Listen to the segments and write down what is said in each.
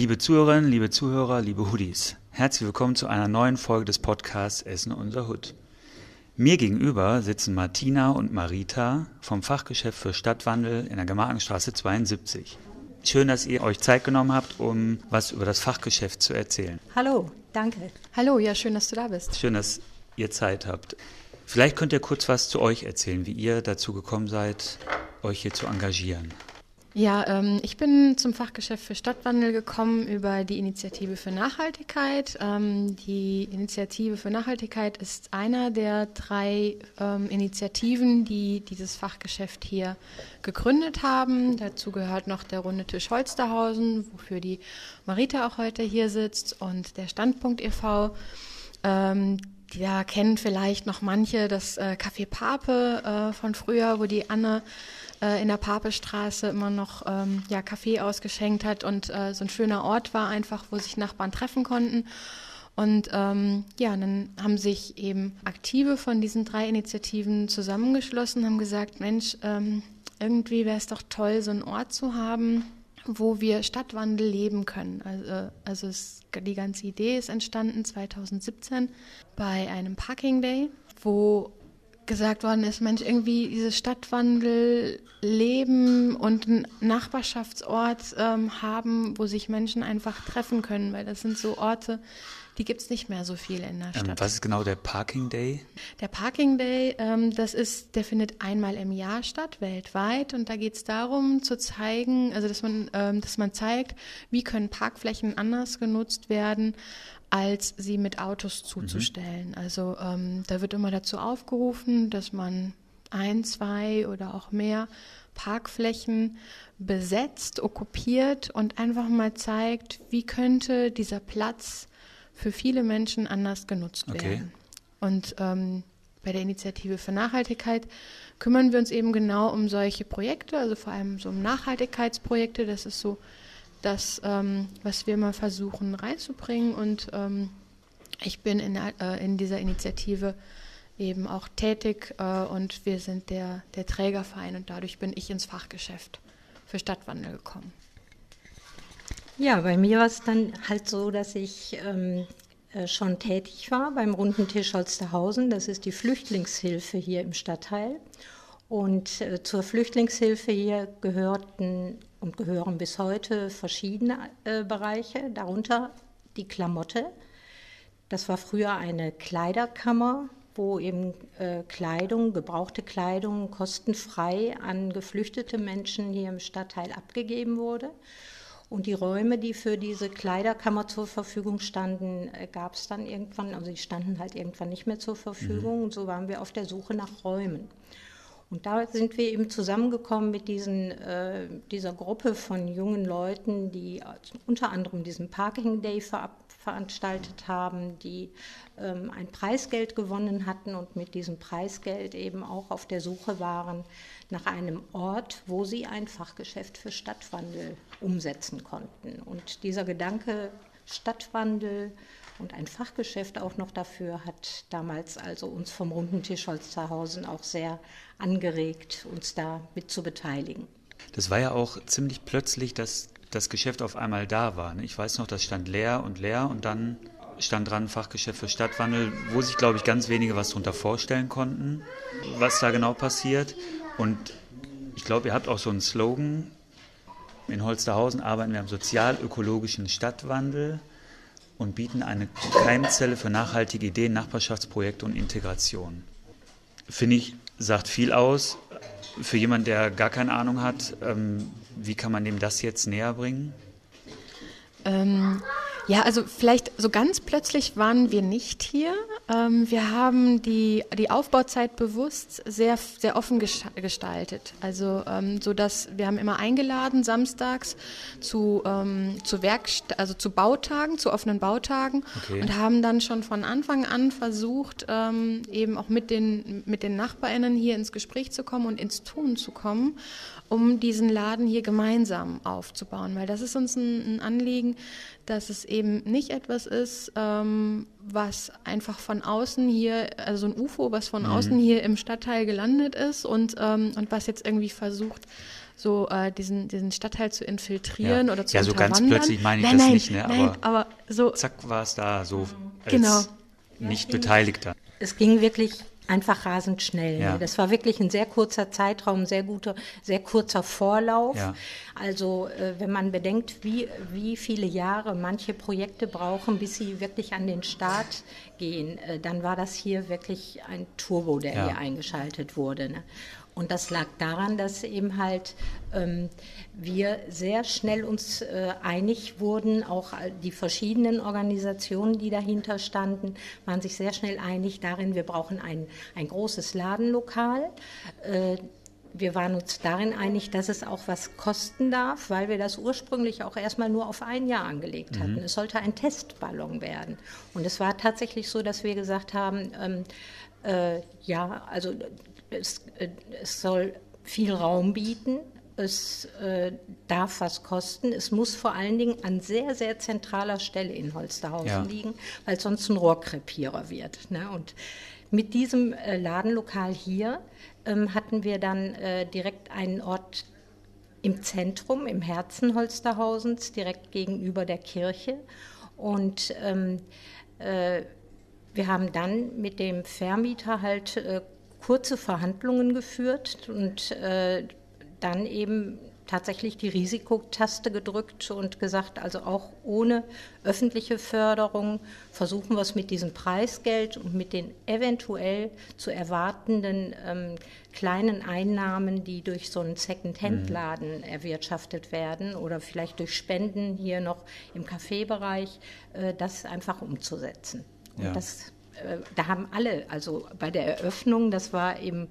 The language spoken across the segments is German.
Liebe Zuhörerinnen, liebe Zuhörer, liebe Hoodies, herzlich willkommen zu einer neuen Folge des Podcasts Essen unser Hut. Mir gegenüber sitzen Martina und Marita vom Fachgeschäft für Stadtwandel in der Gemarkenstraße 72. Schön, dass ihr euch Zeit genommen habt, um was über das Fachgeschäft zu erzählen. Hallo, danke. Hallo, ja, schön, dass du da bist. Schön, dass ihr Zeit habt. Vielleicht könnt ihr kurz was zu euch erzählen, wie ihr dazu gekommen seid, euch hier zu engagieren. Ja, ähm, ich bin zum Fachgeschäft für Stadtwandel gekommen über die Initiative für Nachhaltigkeit. Ähm, die Initiative für Nachhaltigkeit ist einer der drei ähm, Initiativen, die dieses Fachgeschäft hier gegründet haben. Dazu gehört noch der Runde Tisch Holsterhausen, wofür die Marita auch heute hier sitzt, und der Standpunkt e.V. Ähm, da kennen vielleicht noch manche das äh, Café Pape äh, von früher, wo die Anne äh, in der Papestraße immer noch ähm, ja, Kaffee ausgeschenkt hat und äh, so ein schöner Ort war einfach, wo sich Nachbarn treffen konnten. Und ähm, ja, dann haben sich eben Aktive von diesen drei Initiativen zusammengeschlossen, haben gesagt, Mensch, ähm, irgendwie wäre es doch toll, so einen Ort zu haben, wo wir Stadtwandel leben können. Also, also es, die ganze Idee ist entstanden 2017 bei einem Parking Day, wo gesagt worden ist, Mensch, irgendwie dieses Stadtwandel leben und einen Nachbarschaftsort ähm, haben, wo sich Menschen einfach treffen können, weil das sind so Orte, die gibt es nicht mehr so viel in der ähm, Stadt. Ähm, was ist genau der Parking Day? Der Parking Day, ähm, das ist, der findet einmal im Jahr statt, weltweit. Und da geht es darum zu zeigen, also dass man, ähm, dass man zeigt, wie können Parkflächen anders genutzt werden, als sie mit Autos zuzustellen. Mhm. Also ähm, da wird immer dazu aufgerufen, dass man ein, zwei oder auch mehr Parkflächen besetzt, okkupiert und einfach mal zeigt, wie könnte dieser Platz für viele Menschen anders genutzt okay. werden. Und ähm, bei der Initiative für Nachhaltigkeit kümmern wir uns eben genau um solche Projekte, also vor allem so um Nachhaltigkeitsprojekte. Das ist so das, ähm, was wir mal versuchen reinzubringen. Und ähm, ich bin in, äh, in, dieser Initiative eben auch tätig äh, und wir sind der, der Trägerverein und dadurch bin ich ins Fachgeschäft für Stadtwandel gekommen. Ja, bei mir war es dann halt so, dass ich ähm, äh, schon tätig war beim Runden Tisch Holsterhausen. Das ist die Flüchtlingshilfe hier im Stadtteil. Und äh, zur Flüchtlingshilfe hier gehörten und gehören bis heute verschiedene äh, Bereiche, darunter die Klamotte. Das war früher eine Kleiderkammer, wo eben äh, Kleidung, gebrauchte Kleidung kostenfrei an geflüchtete Menschen hier im Stadtteil abgegeben wurde. Und die Räume, die für diese Kleiderkammer zur Verfügung standen, äh, gab es dann irgendwann, also die standen halt irgendwann nicht mehr zur Verfügung. Mhm. Und so waren wir auf der Suche nach Räumen. Und da sind wir eben zusammengekommen mit diesen, äh, dieser Gruppe von jungen Leuten, die unter anderem diesen Parking Day ver veranstaltet haben, die ähm, ein Preisgeld gewonnen hatten und mit diesem Preisgeld eben auch auf der Suche waren nach einem Ort, wo sie ein Fachgeschäft für Stadtwandel umsetzen konnten. Und dieser Gedanke Stadtwandel und ein Fachgeschäft auch noch dafür hat damals also uns vom Runden Tisch Holsterhausen auch sehr angeregt, uns da mit zu beteiligen. Das war ja auch ziemlich plötzlich, dass das Geschäft auf einmal da war. Ne? Ich weiß noch, das stand leer und leer und dann stand dran Fachgeschäft für Stadtwandel, wo sich, glaube ich, ganz wenige was darunter vorstellen konnten, was da genau passiert. Und ich glaube, ihr habt auch so einen Slogan. In Holsterhausen arbeiten wir am sozial-ökologischen Stadtwandel und bieten eine Keimzelle für nachhaltige Ideen, Nachbarschaftsprojekte und Integration. Finde ich, sagt viel aus. Für jemanden, der gar keine Ahnung hat, ähm, wie kann man dem das jetzt näher bringen? Ähm, ja, also vielleicht so ganz plötzlich waren wir nicht hier. Ähm, wir haben die, die Aufbauzeit bewusst sehr, sehr offen gestaltet. Also ähm, so dass wir haben immer eingeladen samstags zu, ähm, zu Werkst also zu Bautagen, zu offenen Bautagen okay. und haben dann schon von Anfang an versucht, eben auch mit den, mit den NachbarInnen hier ins Gespräch zu kommen und ins Tun zu kommen um diesen Laden hier gemeinsam aufzubauen, weil das ist uns ein, ein Anliegen, dass es eben nicht etwas ist, ähm, was einfach von außen hier, also ein UFO, was von mhm. außen hier im Stadtteil gelandet ist und, ähm, und was jetzt irgendwie versucht, so äh, diesen, diesen Stadtteil zu infiltrieren ja. oder zu Ja, so ganz plötzlich meine ich nein, das nein, nicht, ne? Nein, Aber, aber so, zack war es da, so als Genau. nicht Beteiligter. Es ging wirklich einfach rasend schnell. Ja. Das war wirklich ein sehr kurzer Zeitraum, sehr guter, sehr kurzer Vorlauf. Ja. Also äh, wenn man bedenkt, wie, wie viele Jahre manche Projekte brauchen, bis sie wirklich an den Start gehen, äh, dann war das hier wirklich ein Turbo, der Ja. hier eingeschaltet wurde. Ne? Und das lag daran, dass eben halt ähm, wir sehr schnell uns äh, einig wurden, auch die verschiedenen Organisationen, die dahinter standen, waren sich sehr schnell einig darin, wir brauchen ein, ein großes Ladenlokal. Äh, wir waren uns darin einig, dass es auch was kosten darf, weil wir das ursprünglich auch erstmal nur auf ein Jahr angelegt hatten. Es sollte ein Testballon werden. Und es war tatsächlich so, dass wir gesagt haben, ähm, äh, ja, also es, äh, es soll viel Raum bieten. Es äh, darf was kosten. Es muss vor allen Dingen an sehr, sehr zentraler Stelle in Holsterhausen Ja. liegen, weil sonst ein Rohrkrepierer wird. Ne? Und mit diesem äh, Ladenlokal hier ähm, hatten wir dann äh, direkt einen Ort im Zentrum, im Herzen Holsterhausens, direkt gegenüber der Kirche. Und ähm, äh, wir haben dann mit dem Vermieter halt äh, kurze Verhandlungen geführt und äh, dann eben tatsächlich die Risikotaste gedrückt und gesagt, also auch ohne öffentliche Förderung versuchen wir es mit diesem Preisgeld und mit den eventuell zu erwartenden ähm, kleinen Einnahmen, die durch so einen Second-Hand-Laden erwirtschaftet werden oder vielleicht durch Spenden hier noch im Kaffeebereich, äh, das einfach umzusetzen. Und Ja. das, äh, da haben alle, also bei der Eröffnung, das war eben,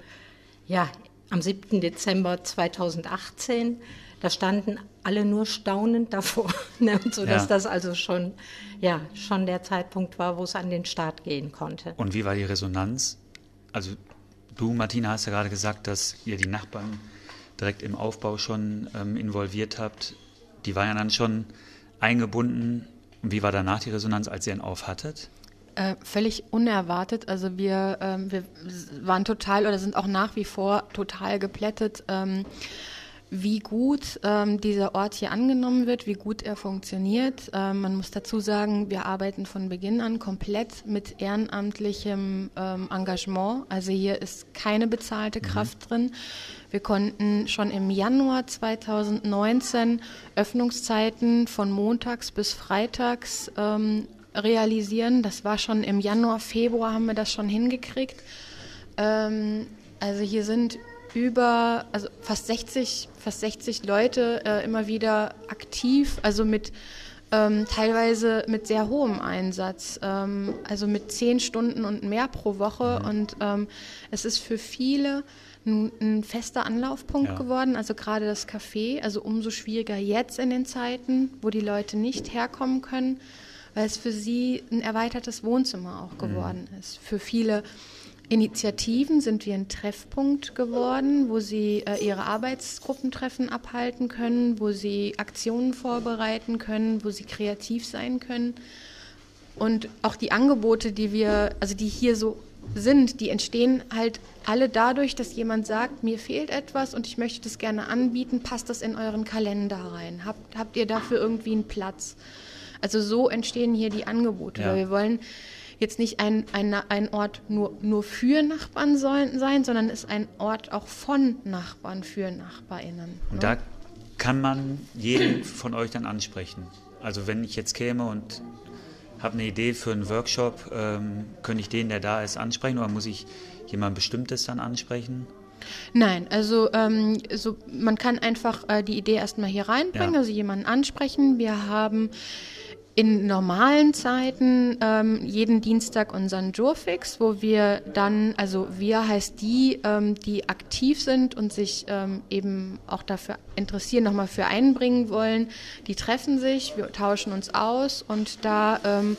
ja, am 7. Dezember 2018, da standen alle nur staunend davor, ne, so dass Ja. das also schon, ja, schon der Zeitpunkt war, wo es an den Start gehen konnte. Und wie war die Resonanz? Also du, Martina, hast ja gerade gesagt, dass ihr die Nachbarn direkt im Aufbau schon ähm, involviert habt. Die waren ja dann schon eingebunden. Und wie war danach die Resonanz, als ihr ihn auf hattet? Äh, völlig unerwartet. Also wir, ähm, wir waren total oder sind auch nach wie vor total geplättet, ähm, wie gut ähm, dieser Ort hier angenommen wird, wie gut er funktioniert. Ähm, man muss dazu sagen, wir arbeiten von Beginn an komplett mit ehrenamtlichem ähm, Engagement. Also hier ist keine bezahlte Kraft drin. Wir konnten schon im Januar 2019 Öffnungszeiten von montags bis freitags ähm, realisieren. Das war schon im Januar, Februar haben wir das schon hingekriegt. Ähm, also hier sind über, also fast 60, fast 60 Leute äh, immer wieder aktiv, also mit ähm, teilweise mit sehr hohem Einsatz, ähm, also mit zehn Stunden und mehr pro Woche. Und ähm, es ist für viele ein, ein fester Anlaufpunkt Ja. geworden, also gerade das Café, also umso schwieriger jetzt in den Zeiten, wo die Leute nicht herkommen können, weil es für sie ein erweitertes Wohnzimmer auch geworden ist. Für viele Initiativen sind wir ein Treffpunkt geworden, wo sie äh, ihre Arbeitsgruppentreffen abhalten können, wo sie Aktionen vorbereiten können, wo sie kreativ sein können. Und auch die Angebote, die wir, also die hier so sind, die entstehen halt alle dadurch, dass jemand sagt, mir fehlt etwas und ich möchte das gerne anbieten, passt das in euren Kalender rein? Habt, habt ihr dafür irgendwie einen Platz? Also so entstehen hier die Angebote, Ja. wir wollen jetzt nicht ein, ein, ein Ort nur, nur für Nachbarn sollen, sein, sondern es ist ein Ort auch von Nachbarn für NachbarInnen. Und ne? da kann man jeden von euch dann ansprechen. Also wenn ich jetzt käme und habe eine Idee für einen Workshop, ähm, könnte ich den, der da ist, ansprechen oder muss ich jemand Bestimmtes dann ansprechen? Nein, also ähm, so, man kann einfach äh, die Idee erstmal hier reinbringen, Ja. also jemanden ansprechen. Wir haben in normalen Zeiten ähm, jeden Dienstag unseren Jurfix, wo wir dann, also wir heißt die, ähm, die aktiv sind und sich ähm, eben auch dafür interessieren, nochmal für einbringen wollen, die treffen sich, wir tauschen uns aus und da ähm,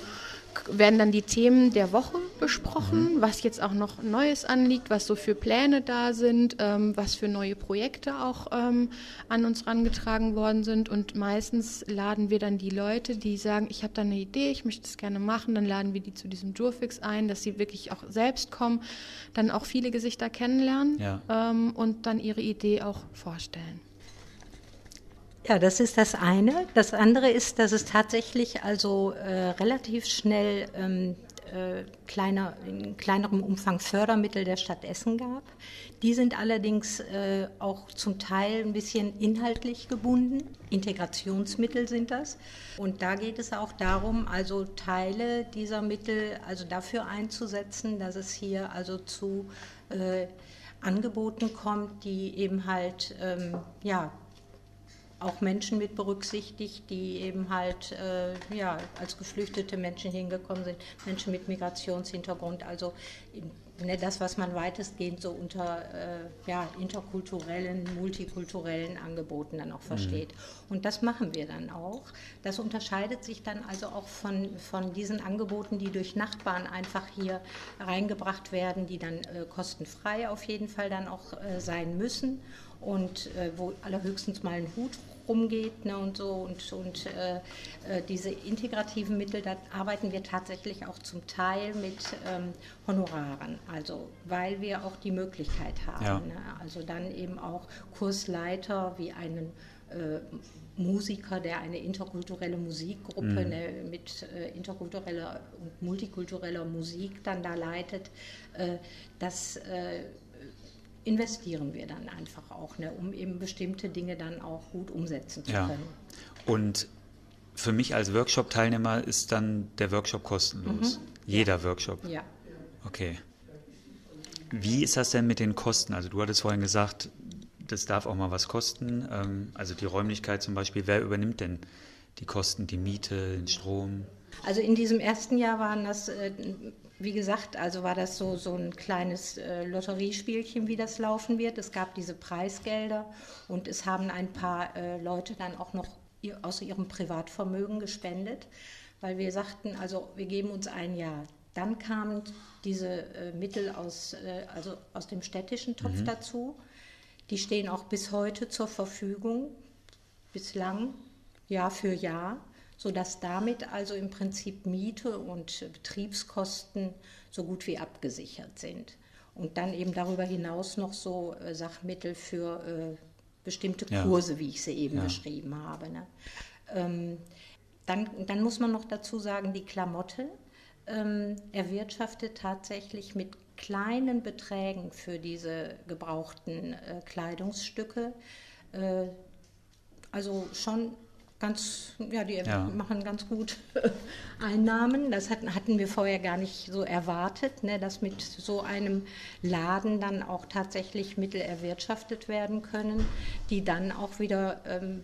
werden dann die Themen der Woche besprochen, was jetzt auch noch Neues anliegt, was so für Pläne da sind, ähm, was für neue Projekte auch ähm, an uns rangetragen worden sind. Und meistens laden wir dann die Leute, die sagen, ich habe da eine Idee, ich möchte das gerne machen, dann laden wir die zu diesem Jurfix ein, dass sie wirklich auch selbst kommen, dann auch viele Gesichter kennenlernen Ja. ähm, und dann ihre Idee auch vorstellen. Ja, das ist das eine. Das andere ist, dass es tatsächlich also äh, relativ schnell ähm, äh, kleiner, in kleinerem Umfang Fördermittel der Stadt Essen gab. Die sind allerdings äh, auch zum Teil ein bisschen inhaltlich gebunden. Integrationsmittel sind das. Und da geht es auch darum, also Teile dieser Mittel also dafür einzusetzen, dass es hier also zu äh, Angeboten kommt, die eben halt ähm, ja, auch Menschen mit berücksichtigt, die eben halt äh, ja, als geflüchtete Menschen hingekommen sind, Menschen mit Migrationshintergrund, also ne, das, was man weitestgehend so unter äh, ja, interkulturellen, multikulturellen Angeboten dann auch versteht. Mhm. Und das machen wir dann auch. Das unterscheidet sich dann also auch von, von diesen Angeboten, die durch Nachbarn einfach hier reingebracht werden, die dann äh, kostenfrei auf jeden Fall dann auch äh, sein müssen und äh, wo allerhöchstens mal ein Hut rumgeht ne, und so. Und, und äh, äh, diese integrativen Mittel, da arbeiten wir tatsächlich auch zum Teil mit ähm, Honoraren, also weil wir auch die Möglichkeit haben. Ja. Ne, also dann eben auch Kursleiter wie einen äh, Musiker, der eine interkulturelle Musikgruppe mhm. ne, mit äh, interkultureller und multikultureller Musik dann da leitet, äh, das äh, investieren wir dann einfach auch, ne, um eben bestimmte Dinge dann auch gut umsetzen zu ja. können. Und für mich als Workshop-Teilnehmer ist dann der Workshop kostenlos. Mhm. Jeder ja. Workshop. Ja. Okay. Wie ist das denn mit den Kosten? Also du hattest vorhin gesagt, das darf auch mal was kosten. Ähm, also die Räumlichkeit zum Beispiel, wer übernimmt denn die Kosten, die Miete, den Strom? Also in diesem ersten Jahr waren das äh, wie gesagt, also war das so, so ein kleines äh, Lotteriespielchen, wie das laufen wird. Es gab diese Preisgelder und es haben ein paar äh, Leute dann auch noch aus ihrem Privatvermögen gespendet, weil wir sagten, also wir geben uns ein Jahr. Dann kamen diese Mittel aus, also aus dem städtischen Topf mhm. dazu. Die stehen auch bis heute zur Verfügung, bislang, Jahr für Jahr sodass damit also im Prinzip Miete und Betriebskosten so gut wie abgesichert sind. Und dann eben darüber hinaus noch so äh, Sachmittel für äh, bestimmte Kurse, ja. wie ich sie eben ja. beschrieben habe. Ne? Ähm, dann, dann muss man noch dazu sagen, die Klamotte ähm, erwirtschaftet tatsächlich mit kleinen Beträgen für diese gebrauchten äh, Kleidungsstücke. Äh, also schon ganz, ja, die ja. machen ganz gut Einnahmen. Das hatten, hatten wir vorher gar nicht so erwartet, ne, dass mit so einem Laden dann auch tatsächlich Mittel erwirtschaftet werden können, die dann auch wieder ähm,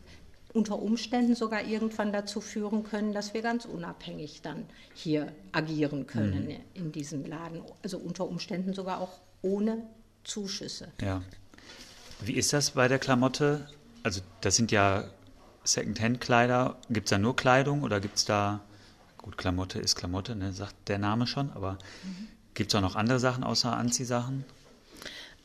unter Umständen sogar irgendwann dazu führen können, dass wir ganz unabhängig dann hier agieren können mhm. in diesem Laden. Also unter Umständen sogar auch ohne Zuschüsse. Ja. Wie ist das bei der Klamotte? Also das sind ja Secondhand-Kleider, gibt es da nur Kleidung oder gibt es da, gut, Klamotte ist Klamotte, ne, sagt der Name schon, aber mhm. gibt es auch noch andere Sachen außer Anziehsachen?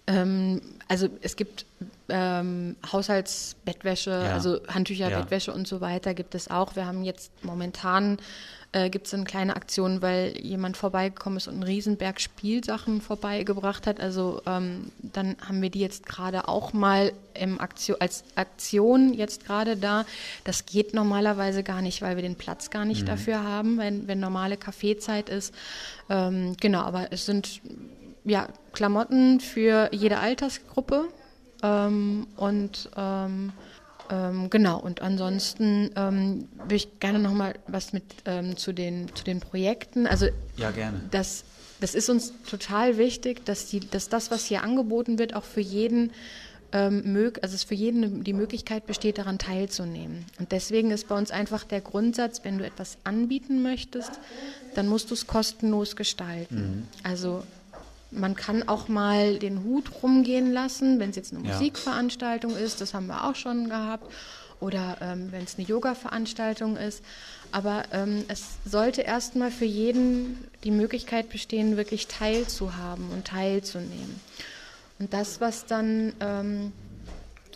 Ähm, also es gibt ähm, Haushaltsbettwäsche, ja. also Handtücher, ja. Bettwäsche und so weiter gibt es auch. Wir haben jetzt momentan äh, gibt es eine kleine Aktion, weil jemand vorbeigekommen ist und einen Riesenberg Spielsachen vorbeigebracht hat. Also ähm, dann haben wir die jetzt gerade auch mal im Aktion, als Aktion jetzt gerade da. Das geht normalerweise gar nicht, weil wir den Platz gar nicht mhm. dafür haben, wenn, wenn normale Kaffeezeit ist. Ähm, genau, aber es sind ja, Klamotten für jede Altersgruppe ähm, und ähm, ähm, genau, und ansonsten ähm, würde ich gerne noch mal was mit ähm, zu, den, zu den Projekten. Also ja, gerne. Das, das ist uns total wichtig, dass, die, dass das, was hier angeboten wird, auch für jeden ähm, also es für jeden die Möglichkeit besteht, daran teilzunehmen. Und deswegen ist bei uns einfach der Grundsatz, wenn du etwas anbieten möchtest, dann musst du es kostenlos gestalten. Mhm. Also man kann auch mal den Hut rumgehen lassen, wenn es jetzt eine ja. Musikveranstaltung ist, das haben wir auch schon gehabt, oder ähm, wenn es eine Yoga-Veranstaltung ist. Aber ähm, es sollte erstmal für jeden die Möglichkeit bestehen, wirklich teilzuhaben und teilzunehmen. Und das, was dann, ähm,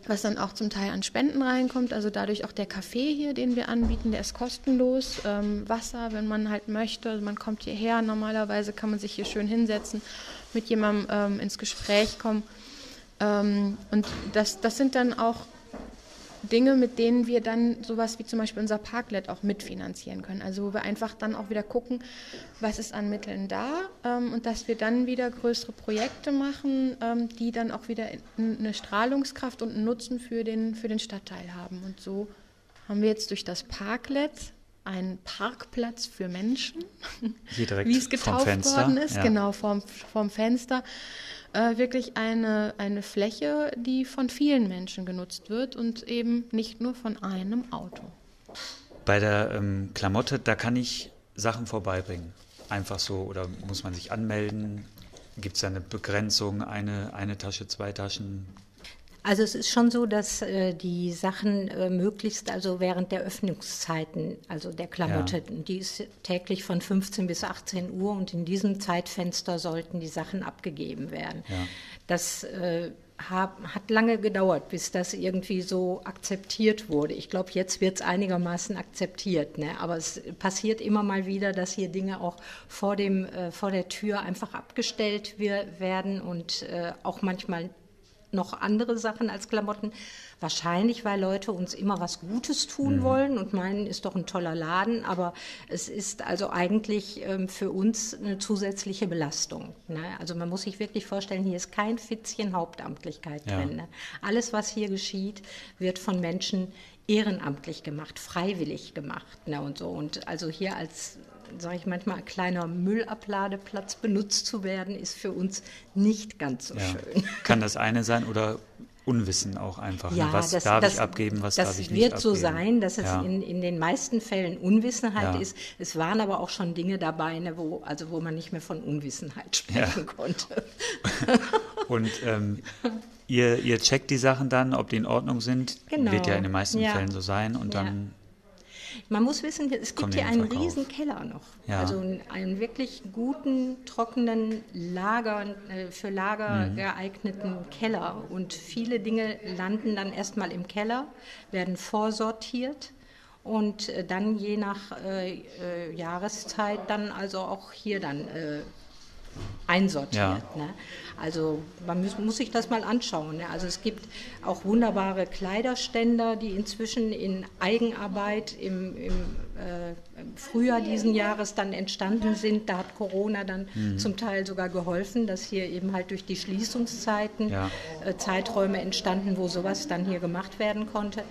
was dann auch zum Teil an Spenden reinkommt, also dadurch auch der Kaffee hier, den wir anbieten, der ist kostenlos. Ähm, Wasser, wenn man halt möchte, also man kommt hierher, normalerweise kann man sich hier schön hinsetzen mit jemandem ähm, ins Gespräch kommen. Ähm, und das, das sind dann auch Dinge, mit denen wir dann sowas wie zum Beispiel unser Parklet auch mitfinanzieren können. Also wo wir einfach dann auch wieder gucken, was ist an Mitteln da ähm, und dass wir dann wieder größere Projekte machen, ähm, die dann auch wieder eine Strahlungskraft und einen Nutzen für den, für den Stadtteil haben. Und so haben wir jetzt durch das Parklet einen Parkplatz für Menschen, wie es getauft worden ist, ja. genau, vorm, vorm Fenster äh, wirklich eine, eine Fläche, die von vielen Menschen genutzt wird und eben nicht nur von einem Auto. Bei der ähm, Klamotte, da kann ich Sachen vorbeibringen. Einfach so, oder muss man sich anmelden? Gibt es da eine Begrenzung, eine, eine Tasche, zwei Taschen? Also es ist schon so, dass äh, die Sachen äh, möglichst also während der Öffnungszeiten, also der Klamotte, ja. die ist täglich von 15 bis 18 Uhr und in diesem Zeitfenster sollten die Sachen abgegeben werden. Ja. Das äh, hat lange gedauert, bis das irgendwie so akzeptiert wurde. Ich glaube, jetzt wird es einigermaßen akzeptiert. Ne? Aber es passiert immer mal wieder, dass hier Dinge auch vor, dem, äh, vor der Tür einfach abgestellt wir, werden und äh, auch manchmal noch andere Sachen als Klamotten. Wahrscheinlich, weil Leute uns immer was Gutes tun mhm. wollen und meinen, ist doch ein toller Laden. Aber es ist also eigentlich ähm, für uns eine zusätzliche Belastung. Ne? Also man muss sich wirklich vorstellen, hier ist kein Fitzchen Hauptamtlichkeit ja. drin. Ne? Alles, was hier geschieht, wird von Menschen ehrenamtlich gemacht, freiwillig gemacht ne? und so. Und also hier als sage ich manchmal, ein kleiner Müllabladeplatz benutzt zu werden, ist für uns nicht ganz so ja. schön. Kann das eine sein oder Unwissen auch einfach. Ne? Ja, was das, darf das, ich abgeben, was darf ich nicht abgeben? Das wird so sein, dass es ja. in, in den meisten Fällen Unwissenheit ja. ist. Es waren aber auch schon Dinge dabei, ne, wo, also wo man nicht mehr von Unwissenheit sprechen konnte. Und ähm, ihr, ihr checkt die Sachen dann, ob die in Ordnung sind. Genau. Wird ja in den meisten Fällen so sein. Und dann man muss wissen, es gibt hier einen riesen Keller noch. Ja. Also einen wirklich guten, trockenen Lager, äh, für Lager mhm. geeigneten Keller. Und viele Dinge landen dann erstmal im Keller, werden vorsortiert und äh, dann je nach äh, äh, Jahreszeit dann also auch hier dann äh, einsortiert. Ja. Ne? Also man muss, muss, sich das mal anschauen. Ne? Also es gibt auch wunderbare Kleiderständer, die inzwischen in Eigenarbeit im, im äh, Frühjahr diesen Jahres dann entstanden sind. Da hat Corona dann mhm. zum Teil sogar geholfen, dass hier eben halt durch die Schließungszeiten ja. äh, Zeiträume entstanden, wo sowas dann hier gemacht werden konnte.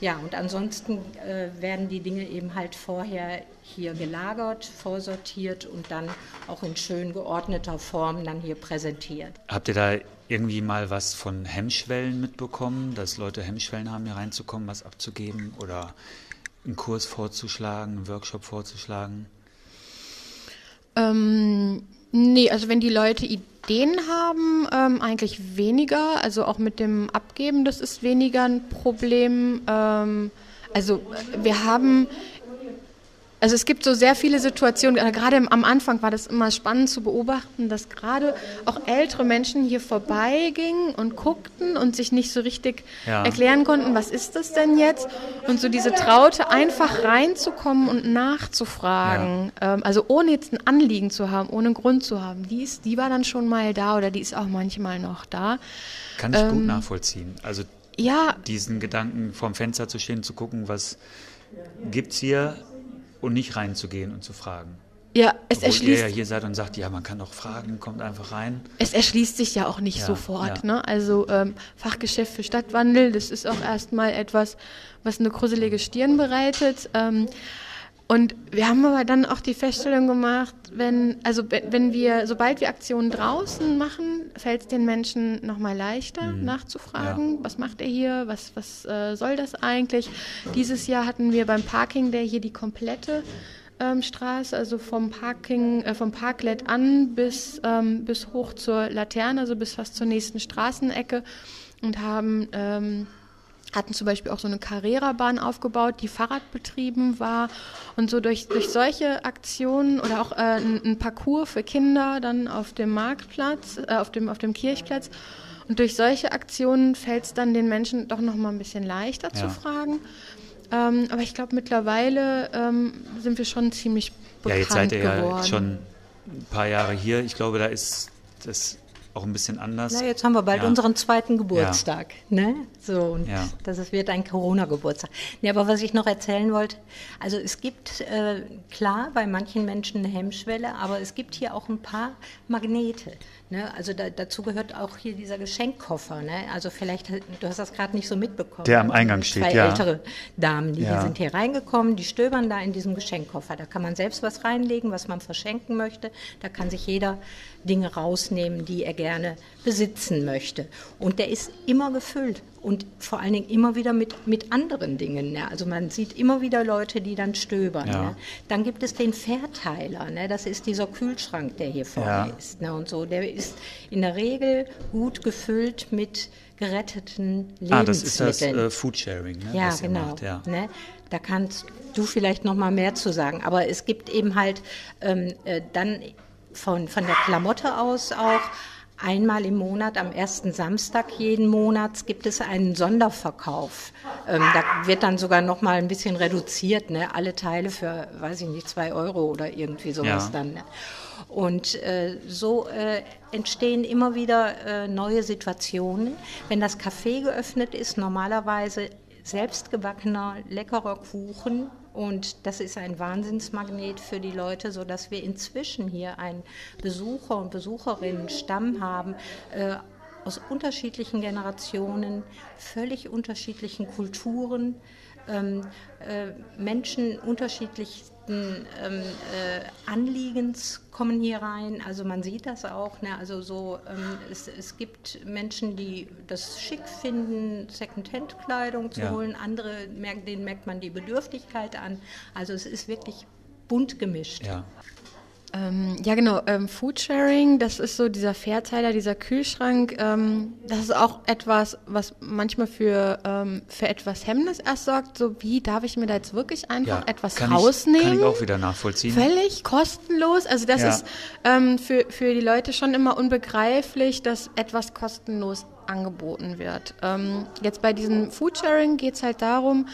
Ja, und ansonsten äh, werden die Dinge eben halt vorher hier gelagert, vorsortiert und dann auch in schön geordneter Form dann hier präsentiert. Habt ihr da irgendwie mal was von Hemmschwellen mitbekommen, dass Leute Hemmschwellen haben, hier reinzukommen, was abzugeben oder einen Kurs vorzuschlagen, einen Workshop vorzuschlagen? Ähm, nee, also wenn die Leute Ideen haben, ähm, eigentlich weniger. Also auch mit dem Abgeben, das ist weniger ein Problem. Ähm, also wir haben also es gibt so sehr viele Situationen, äh, gerade am Anfang war das immer spannend zu beobachten, dass gerade auch ältere Menschen hier vorbeigingen und guckten und sich nicht so richtig ja. erklären konnten, was ist das denn jetzt? Und so diese Traute, einfach reinzukommen und nachzufragen, ja. ähm, also ohne jetzt ein Anliegen zu haben, ohne einen Grund zu haben, die, ist, die war dann schon mal da oder die ist auch manchmal noch da. Kann ich ähm, gut nachvollziehen. Also ja, diesen Gedanken vorm Fenster zu stehen, zu gucken, was gibt es hier und nicht reinzugehen und zu fragen. Ja, es Obwohl erschließt. ihr ja hier seid und sagt, ja, man kann doch fragen, kommt einfach rein. Es erschließt sich ja auch nicht ja, sofort. Ja. Ne? Also ähm, Fachgeschäft für Stadtwandel, das ist auch erstmal etwas, was eine gruselige Stirn bereitet. Ähm, und wir haben aber dann auch die Feststellung gemacht, wenn, also wenn wir, sobald wir Aktionen draußen machen, fällt es den Menschen nochmal leichter mhm. nachzufragen, ja. was macht er hier, was, was äh, soll das eigentlich. Dieses Jahr hatten wir beim Parking der hier die komplette ähm, Straße, also vom Parking, äh, vom Parklet an bis, ähm, bis hoch zur Laterne, also bis fast zur nächsten Straßenecke und haben ähm, hatten zum Beispiel auch so eine Carrera-Bahn aufgebaut, die fahrradbetrieben war. Und so durch, durch solche Aktionen oder auch äh, ein, ein, Parcours für Kinder dann auf dem Marktplatz, äh, auf, dem, auf dem Kirchplatz. Und durch solche Aktionen fällt es dann den Menschen doch noch mal ein bisschen leichter ja. zu fragen. Ähm, aber ich glaube, mittlerweile ähm, sind wir schon ziemlich bekannt Ja, jetzt seid ihr geworden. ja schon ein paar Jahre hier. Ich glaube, da ist das auch ein bisschen anders. Na, jetzt haben wir bald Ja. unseren zweiten Geburtstag. Ne? So, und Ja. das ist- wird ein Corona-Geburtstag. Nee, aber was ich noch erzählen wollte, also es gibt, äh, klar, bei manchen Menschen eine Hemmschwelle, aber es gibt hier auch ein paar Magnete. Ne? Also da, dazu gehört auch hier dieser Geschenkkoffer. Ne? Also vielleicht, du hast das gerade nicht so mitbekommen. Der am Also Eingang steht, zwei ja. ältere Damen, die Ja. sind hier reingekommen, die stöbern da in diesem Geschenkkoffer. Da kann man selbst was reinlegen, was man verschenken möchte. Da kann sich jeder Dinge rausnehmen, die er gerne besitzen möchte. Und der ist immer gefüllt und vor allen Dingen immer wieder mit, mit anderen Dingen. Ne? Also man sieht immer wieder Leute, die dann stöbern. Ja. Ne? Dann gibt es den Verteiler. Ne? Das ist dieser Kühlschrank, der hier vorne Ja. ist. Ne? Und so, der ist in der Regel gut gefüllt mit geretteten Lebensmitteln. Ah, das ist das äh, Foodsharing, ne? Ja, was genau. Macht, ja. Ne? Da kannst du vielleicht noch mal mehr zu sagen. Aber es gibt eben halt ähm, äh, dann von, von der Klamotte aus auch einmal im Monat, am ersten Samstag jeden Monats, gibt es einen Sonderverkauf. Ähm, da wird dann sogar noch mal ein bisschen reduziert, ne? alle Teile für, weiß ich nicht, zwei Euro oder irgendwie sowas Ja. dann. Ne? Und äh, so äh, entstehen immer wieder äh, neue Situationen. Wenn das Café geöffnet ist, normalerweise selbstgebackener, leckerer Kuchen. Und das ist ein Wahnsinnsmagnet für die Leute, sodass wir inzwischen hier einen Besucher- und Besucherinnenstamm haben. Äh, aus unterschiedlichen Generationen, völlig unterschiedlichen Kulturen, ähm, äh, Menschen unterschiedlichsten ähm, äh, Anliegens kommen hier rein. Also man sieht das auch. Ne? Also so, ähm, es, es gibt Menschen, die das schick finden, Secondhand-Kleidung zu Ja. holen. Andere, merken, denen merkt man die Bedürftigkeit an. Also es ist wirklich bunt gemischt. Ja. Ähm, ja, genau. Ähm, Foodsharing, das ist so dieser Verteiler, dieser Kühlschrank. Ähm, das ist auch etwas, was manchmal für, ähm, für etwas Hemmnis erst sorgt. So, wie darf ich mir da jetzt wirklich einfach ja. etwas kann rausnehmen? Ich, kann ich auch wieder nachvollziehen. Völlig kostenlos. Also das Ja. ist ähm, für, für die Leute schon immer unbegreiflich, dass etwas kostenlos angeboten wird. Ähm, jetzt bei diesem Foodsharing geht es halt darum,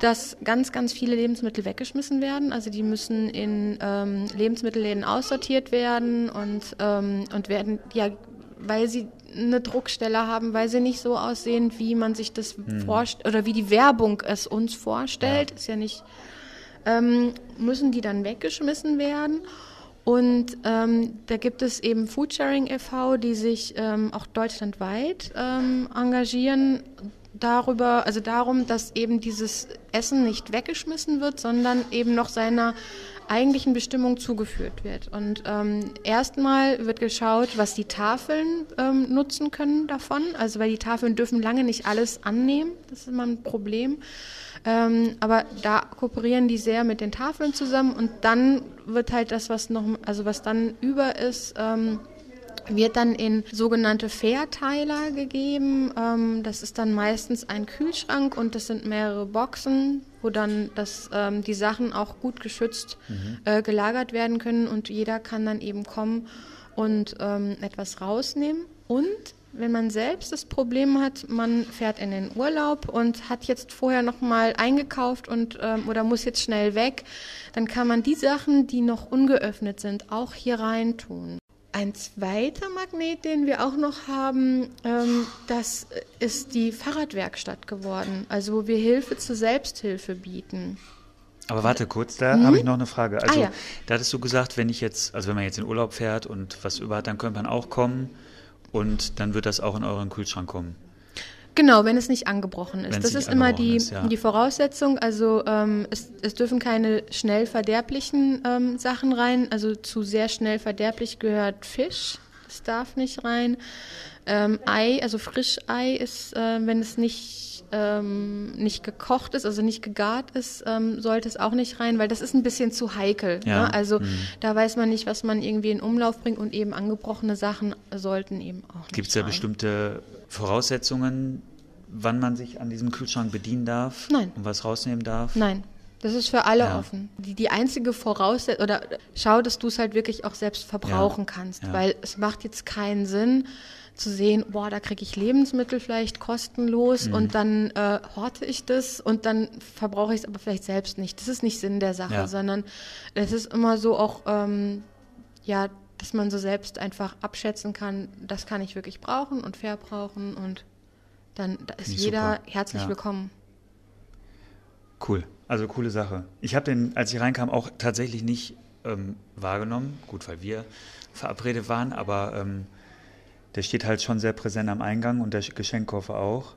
dass ganz, ganz viele Lebensmittel weggeschmissen werden. Also die müssen in ähm, Lebensmittelläden aussortiert werden und, ähm, und werden, ja, weil sie eine Druckstelle haben, weil sie nicht so aussehen, wie man sich das vorstellt oder wie die Werbung es uns vorstellt. Ist ja nicht ähm, müssen die dann weggeschmissen werden. Und ähm, da gibt es eben Foodsharing e.V., die sich ähm, auch deutschlandweit ähm, engagieren darüber, also darum, dass eben dieses Essen nicht weggeschmissen wird, sondern eben noch seiner eigentlichen Bestimmung zugeführt wird. Und ähm, erstmal wird geschaut, was die Tafeln ähm, nutzen können davon. Also weil die Tafeln dürfen lange nicht alles annehmen. Das ist immer ein Problem. Ähm, aber da kooperieren die sehr mit den Tafeln zusammen und dann wird halt das, was noch, also was dann über ist, ähm, wird dann in sogenannte Verteiler gegeben. Ähm, das ist dann meistens ein Kühlschrank und das sind mehrere Boxen, wo dann das, ähm, die Sachen auch gut geschützt äh, gelagert werden können und jeder kann dann eben kommen und ähm, etwas rausnehmen. Und wenn man selbst das Problem hat, man fährt in den Urlaub und hat jetzt vorher noch mal eingekauft und ähm, oder muss jetzt schnell weg, dann kann man die Sachen, die noch ungeöffnet sind, auch hier rein tun. Ein zweiter Magnet, den wir auch noch haben, ähm, das ist die Fahrradwerkstatt geworden, also wo wir Hilfe zur Selbsthilfe bieten. Aber warte kurz, da habe ich noch eine Frage. Also, Mhm. Ah, ja. da hattest du gesagt, wenn ich jetzt, also wenn man jetzt in Urlaub fährt und was über hat, dann könnte man auch kommen und dann wird das auch in euren Kühlschrank kommen. Genau, wenn es nicht angebrochen ist. Wenn es das ist immer die, ist, ja. die Voraussetzung. Also ähm, es, es dürfen keine schnell verderblichen ähm, Sachen rein. Also zu sehr schnell verderblich gehört Fisch. Das darf nicht rein. Ähm, Ei, also Frischei ist, äh, wenn es nicht, ähm, nicht gekocht ist, also nicht gegart ist, ähm, sollte es auch nicht rein, weil das ist ein bisschen zu heikel. Ja, Ne? Also mhm. da weiß man nicht, was man irgendwie in Umlauf bringt und eben angebrochene Sachen sollten eben auch nicht Gibt es da rein. bestimmte Voraussetzungen, wann man sich an diesem Kühlschrank bedienen darf? Nein. Und was rausnehmen darf? Nein, das ist für alle Ja. offen. Die, die einzige Voraussetzung, oder schau, dass du es halt wirklich auch selbst verbrauchen Ja. kannst, Ja. weil es macht jetzt keinen Sinn zu sehen, boah, da kriege ich Lebensmittel vielleicht kostenlos Mhm. und dann äh, horte ich das und dann verbrauche ich es aber vielleicht selbst nicht. Das ist nicht Sinn der Sache, Ja. sondern es ist immer so auch, ähm, ja, dass man so selbst einfach abschätzen kann, das kann ich wirklich brauchen und verbrauchen und dann da ist jeder super. herzlich ja. willkommen. Cool, also coole Sache. Ich habe den, als ich reinkam, auch tatsächlich nicht ähm, wahrgenommen. Gut, weil wir verabredet waren, aber ähm, der steht halt schon sehr präsent am Eingang und der Geschenkkoffer auch.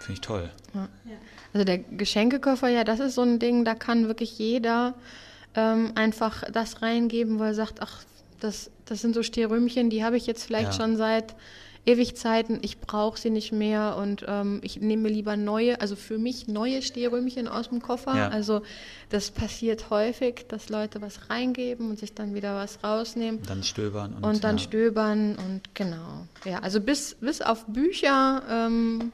Finde ich toll. Ja. Also der Geschenkekoffer, ja, das ist so ein Ding, da kann wirklich jeder ähm, einfach das reingeben, weil er sagt, ach, das, das sind so Stehrümchen, die habe ich jetzt vielleicht ja. schon seit Ewigzeiten, ich brauche sie nicht mehr und ähm, ich nehme lieber neue, also für mich neue Stehrümchen aus dem Koffer. Ja. Also das passiert häufig, dass Leute was reingeben und sich dann wieder was rausnehmen. Dann stöbern. Und, und dann ja. stöbern und genau. Ja, also bis, bis auf Bücher ähm,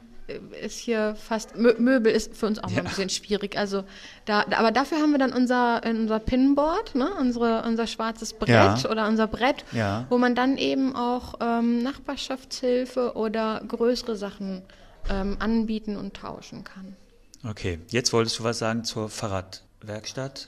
ist hier fast Möbel ist für uns auch ja. ein bisschen schwierig. Also da, aber dafür haben wir dann unser unser Pinboard, ne, unsere unser schwarzes Brett ja. oder unser Brett, ja. wo man dann eben auch ähm, Nachbarschaftshilfe oder größere Sachen ähm, anbieten und tauschen kann. Okay, jetzt wolltest du was sagen zur Fahrradwerkstatt?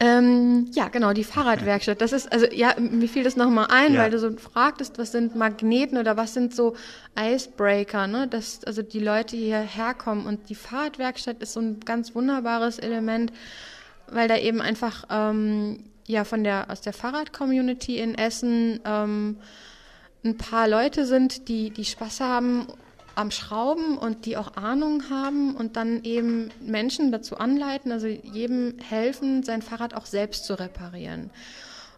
Ähm, ja, genau, die Fahrradwerkstatt. Das ist, also ja, mir fiel das nochmal ein, ja. weil du so fragtest, was sind Magneten oder was sind so Icebreaker, ne? Dass also die Leute hierher kommen und die Fahrradwerkstatt ist so ein ganz wunderbares Element, weil da eben einfach ähm, ja von der aus der Fahrrad-Community in Essen ähm, ein paar Leute sind, die, die Spaß haben am Schrauben und die auch Ahnung haben und dann eben Menschen dazu anleiten, also jedem helfen, sein Fahrrad auch selbst zu reparieren.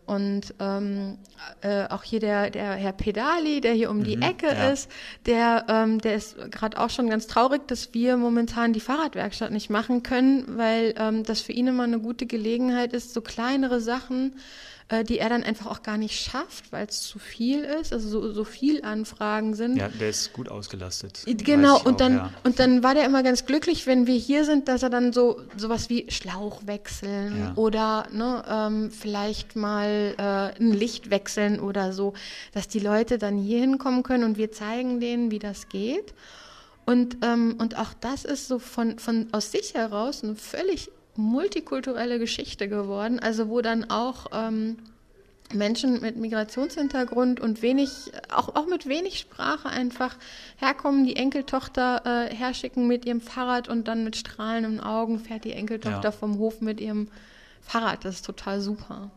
Und ähm, äh, auch hier der, der Herr Pedali, der hier um mhm, die Ecke ja. ist, der, ähm, der ist gerade auch schon ganz traurig, dass wir momentan die Fahrradwerkstatt nicht machen können, weil ähm, das für ihn immer eine gute Gelegenheit ist, so kleinere Sachen äh, die er dann einfach auch gar nicht schafft, weil es zu viel ist, also so, so viel Anfragen sind. Ja, der ist gut ausgelastet. Genau, und auch, dann, ja. und dann war der immer ganz glücklich, wenn wir hier sind, dass er dann so sowas wie Schlauch wechseln ja. oder ne, ähm, vielleicht mal äh, ein Licht wechseln oder so, dass die Leute dann hier hinkommen können und wir zeigen denen, wie das geht. Und, ähm, und auch das ist so von, von aus sich heraus eine völlig multikulturelle Geschichte geworden, also wo dann auch ähm, Menschen mit Migrationshintergrund und wenig, auch, auch mit wenig Sprache einfach herkommen, die Enkeltochter äh, herschicken mit ihrem Fahrrad und dann mit strahlenden Augen fährt die Enkeltochter ja. vom Hof mit ihrem Fahrrad. Das ist total super.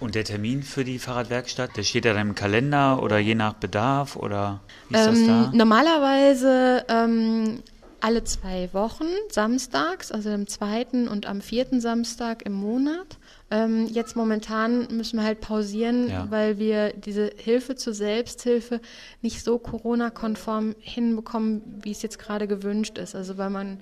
Und der Termin für die Fahrradwerkstatt, der steht ja dann im Kalender oder je nach Bedarf oder wie ist ähm, das da? Normalerweise ähm, alle zwei Wochen, samstags, also am zweiten und am vierten Samstag im Monat. Ähm, jetzt momentan müssen wir halt pausieren, ja. weil wir diese Hilfe zur Selbsthilfe nicht so Corona-konform hinbekommen, wie es jetzt gerade gewünscht ist. Also weil man,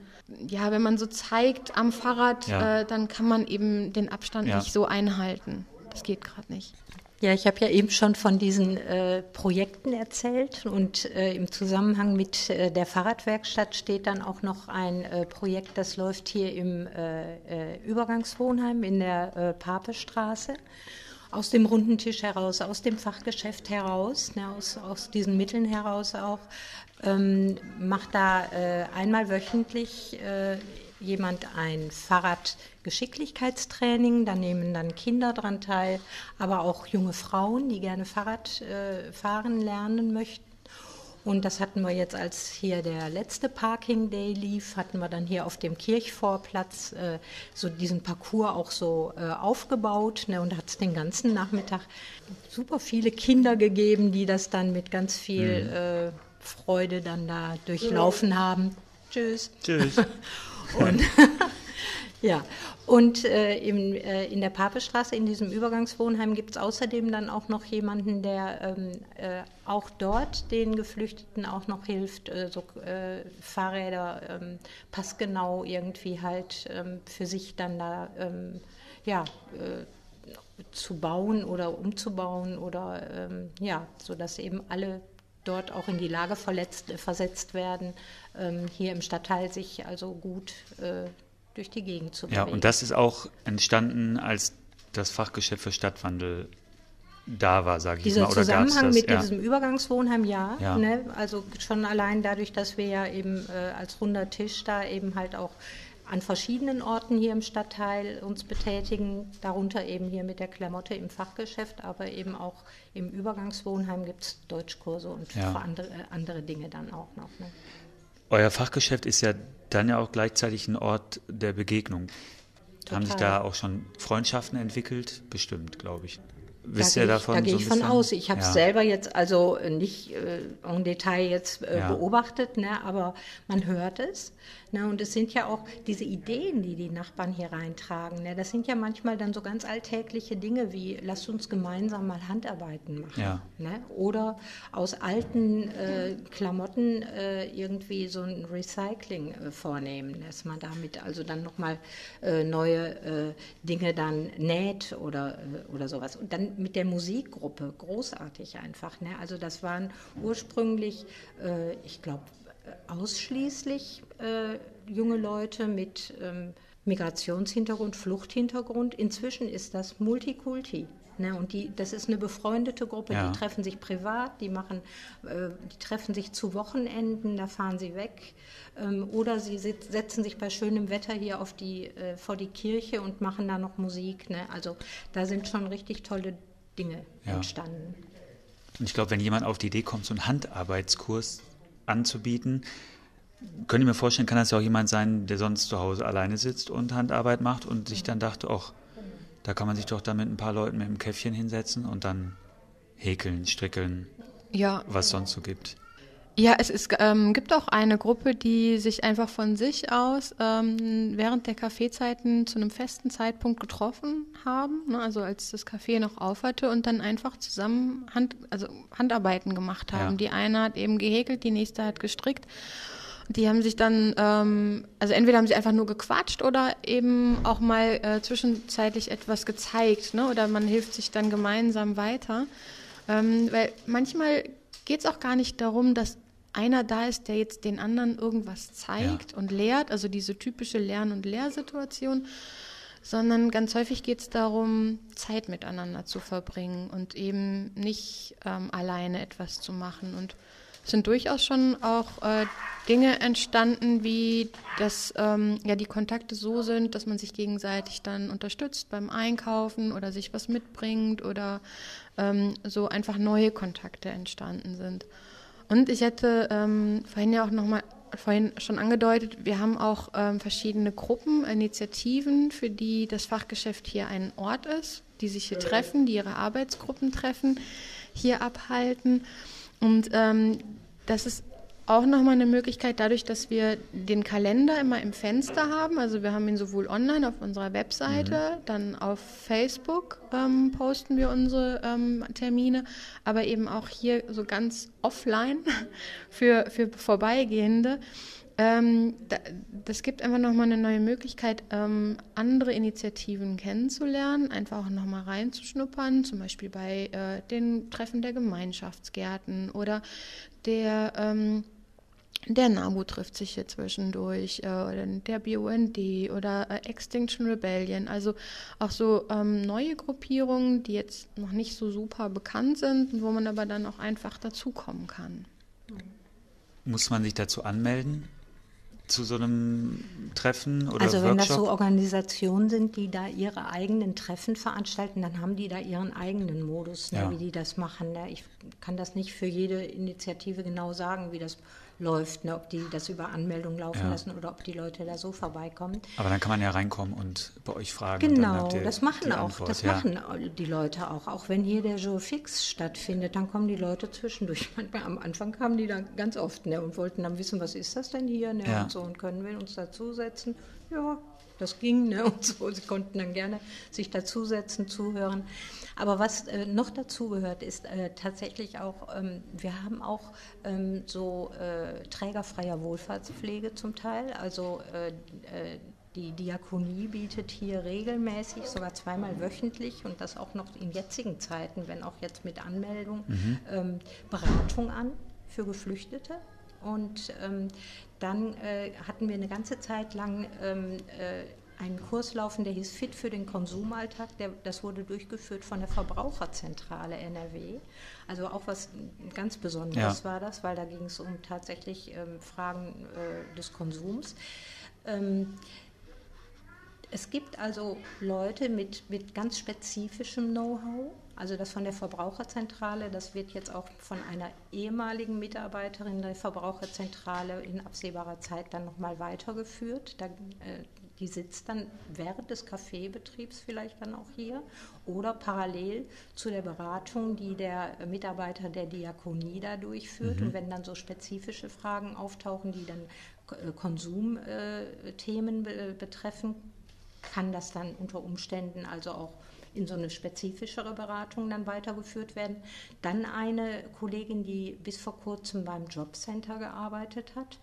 ja, wenn man so zeigt am Fahrrad, ja. äh, dann kann man eben den Abstand ja. nicht so einhalten. Das geht gerade nicht. Ja, ich habe ja eben schon von diesen äh, Projekten erzählt und äh, im Zusammenhang mit äh, der Fahrradwerkstatt steht dann auch noch ein äh, Projekt, das läuft hier im äh, äh, Übergangswohnheim in der Papestraße. Aus dem runden Tisch heraus, aus dem Fachgeschäft heraus, ne, aus, aus diesen Mitteln heraus auch, ähm, macht da einmal wöchentlich jemand ein Fahrradgeschicklichkeitstraining, da nehmen dann Kinder dran teil, aber auch junge Frauen, die gerne Fahrrad äh, fahren lernen möchten. Und das hatten wir jetzt, als hier der letzte Parking Day lief, hatten wir dann hier auf dem Kirchvorplatz äh, so diesen Parcours auch so äh, aufgebaut ne, und hat es den ganzen Nachmittag super viele Kinder gegeben, die das dann mit ganz viel mhm. äh, Freude dann da durchlaufen haben. Tschüss. Tschüss. Und ja, und äh, im, äh, in der Papestraße, in diesem Übergangswohnheim, gibt es außerdem dann auch noch jemanden, der ähm, äh, auch dort den Geflüchteten auch noch hilft, äh, so äh, Fahrräder ähm, passgenau irgendwie halt ähm, für sich dann da ähm, ja, äh, zu bauen oder umzubauen oder ja, sodass eben alle dort auch in die Lage verletzt, versetzt werden, ähm, hier im Stadtteil sich also gut äh, durch die Gegend zu bewegen. Ja, und das ist auch entstanden, als das Fachgeschäft für Stadtwandel da war, sage ich mal. Dieser Zusammenhang mit ja. diesem Übergangswohnheim, ja. ja. Ne? Also schon allein dadurch, dass wir ja eben äh, als runder Tisch da eben halt auch an verschiedenen Orten hier im Stadtteil uns betätigen, darunter eben hier mit der Klamotte im Fachgeschäft, aber eben auch im Übergangswohnheim gibt es Deutschkurse und Ja. andere, äh, andere Dinge dann auch noch. Ne? Euer Fachgeschäft ist ja dann ja auch gleichzeitig ein Ort der Begegnung. Haben sich Total. da auch schon Freundschaften entwickelt? Bestimmt, glaube ich. Wisst da ihr gehe davon? Ich, da gehe so ich von aus. Ich habe es Ja. selber jetzt also nicht äh, en Detail jetzt äh, Ja. beobachtet, ne, aber man hört es. Ne, und es sind ja auch diese Ideen, die die Nachbarn hier reintragen. Ne, das sind ja manchmal dann so ganz alltägliche Dinge wie, lasst uns gemeinsam mal Handarbeiten machen. Ja. Ne? Oder aus alten äh, Klamotten äh, irgendwie so ein Recycling äh, vornehmen, dass man damit also dann nochmal äh, neue äh, Dinge dann näht oder, äh, oder sowas. Und dann mit der Musikgruppe, großartig einfach. Ne? Also das waren ursprünglich, äh, ich glaube, ausschließlich äh, junge Leute mit ähm, Migrationshintergrund, Fluchthintergrund. Inzwischen ist das Multikulti. Ne, und die, das ist eine befreundete Gruppe, Ja. die treffen sich privat, die machen, äh, die treffen sich zu Wochenenden, da fahren sie weg. Ähm, oder sie sit- setzen sich bei schönem Wetter hier auf die, äh, vor die Kirche und machen da noch Musik. Ne? Also da sind schon richtig tolle Dinge Ja. entstanden. Und ich glaube, wenn jemand auf die Idee kommt, so einen Handarbeitskurs anzubieten, könnte ich mir vorstellen, kann das ja auch jemand sein, der sonst zu Hause alleine sitzt und Handarbeit macht und sich dann dachte, ach, da kann man sich doch dann mit ein paar Leuten mit dem Käffchen hinsetzen und dann häkeln, strickeln, Ja, was sonst so gibt. Ja, es ist, ähm, gibt auch eine Gruppe, die sich einfach von sich aus ähm, während der Kaffeezeiten zu einem festen Zeitpunkt getroffen haben, ne, also als das Café noch auf hatte und dann einfach zusammen Hand, also Handarbeiten gemacht haben. Ja. Die eine hat eben gehäkelt, die nächste hat gestrickt. Die haben sich dann, ähm, also entweder haben sie einfach nur gequatscht oder eben auch mal äh, zwischenzeitlich etwas gezeigt, ne? oder man hilft sich dann gemeinsam weiter. Ähm, weil manchmal geht es auch gar nicht darum, dass einer da ist, der jetzt den anderen irgendwas zeigt und lehrt, also diese typische Lern- und Lehrsituation, sondern ganz häufig geht es darum, Zeit miteinander zu verbringen und eben nicht ähm, alleine etwas zu machen. Und sind durchaus schon auch äh, Dinge entstanden, wie dass ähm, ja die Kontakte so sind, dass man sich gegenseitig dann unterstützt beim Einkaufen oder sich was mitbringt oder ähm, so einfach neue Kontakte entstanden sind. Und ich hätte ähm, vorhin ja auch nochmal vorhin schon angedeutet, wir haben auch ähm, verschiedene Gruppen, Initiativen, für die das Fachgeschäft hier ein Ort ist, die sich hier treffen, die ihre Arbeitsgruppen treffen, hier abhalten. Und ähm, das ist auch nochmal eine Möglichkeit, dadurch, dass wir den Kalender immer im Fenster haben. Also wir haben ihn sowohl online auf unserer Webseite, dann auf Facebook ähm, posten wir unsere ähm, Termine, aber eben auch hier so ganz offline für, für Vorbeigehende. Ähm, da, das gibt einfach nochmal eine neue Möglichkeit, ähm, andere Initiativen kennenzulernen, einfach auch nochmal reinzuschnuppern, zum Beispiel bei äh, den Treffen der Gemeinschaftsgärten oder der, ähm, der NABU trifft sich hier zwischendurch äh, oder der BUND oder äh, Extinction Rebellion, also auch so ähm, neue Gruppierungen, die jetzt noch nicht so super bekannt sind, wo man aber dann auch einfach dazukommen kann. Muss man sich dazu anmelden? Zu so einem Treffen oder also wenn das Workshop? so Organisationen sind, die da ihre eigenen Treffen veranstalten, dann haben die da ihren eigenen Modus, ne, Ja. wie die das machen. Ne. Ich kann das nicht für jede Initiative genau sagen, wie das läuft, ne, ob die das über Anmeldung laufen Ja. lassen oder ob die Leute da so vorbeikommen. Aber dann kann man ja reinkommen und bei euch fragen. Genau, das machen auch, Antwort, das ja. machen die Leute auch. Auch wenn hier der Joe Fix stattfindet, dann kommen die Leute zwischendurch. Manchmal am Anfang kamen die dann ganz oft ne, und wollten dann wissen, was ist das denn hier ne, Ja. und so und können wir uns dazusetzen. Ja, das ging ne, und so. Sie konnten dann gerne sich dazusetzen, zuhören. Aber was äh, noch dazu gehört, ist äh, tatsächlich auch, ähm, wir haben auch ähm, so äh, trägerfreier Wohlfahrtspflege zum Teil. Also äh, äh, die Diakonie bietet hier regelmäßig, sogar zweimal wöchentlich und das auch noch in jetzigen Zeiten, wenn auch jetzt mit Anmeldung, ähm, Beratung an für Geflüchtete. Und ähm, dann äh, hatten wir eine ganze Zeit lang ähm, äh, einen Kurs laufen, der hieß Fit für den Konsumalltag. Der, das wurde durchgeführt von der Verbraucherzentrale NRW. Also auch was ganz Besonderes Ja. war das, weil da ging es um tatsächlich ähm, Fragen äh, des Konsums. Ähm, Es gibt also Leute mit, mit ganz spezifischem Know-how. Also das von der Verbraucherzentrale, das wird jetzt auch von einer ehemaligen Mitarbeiterin der Verbraucherzentrale in absehbarer Zeit dann nochmal weitergeführt. Da, äh, die sitzt dann während des Kaffeebetriebs vielleicht dann auch hier oder parallel zu der Beratung, die der Mitarbeiter der Diakonie da durchführt. Mhm. Und wenn dann so spezifische Fragen auftauchen, die dann äh, Konsumthemen betreffen, kann das dann unter Umständen also auch in so eine spezifischere Beratung dann weitergeführt werden. Dann eine Kollegin, die bis vor kurzem beim Jobcenter gearbeitet hat,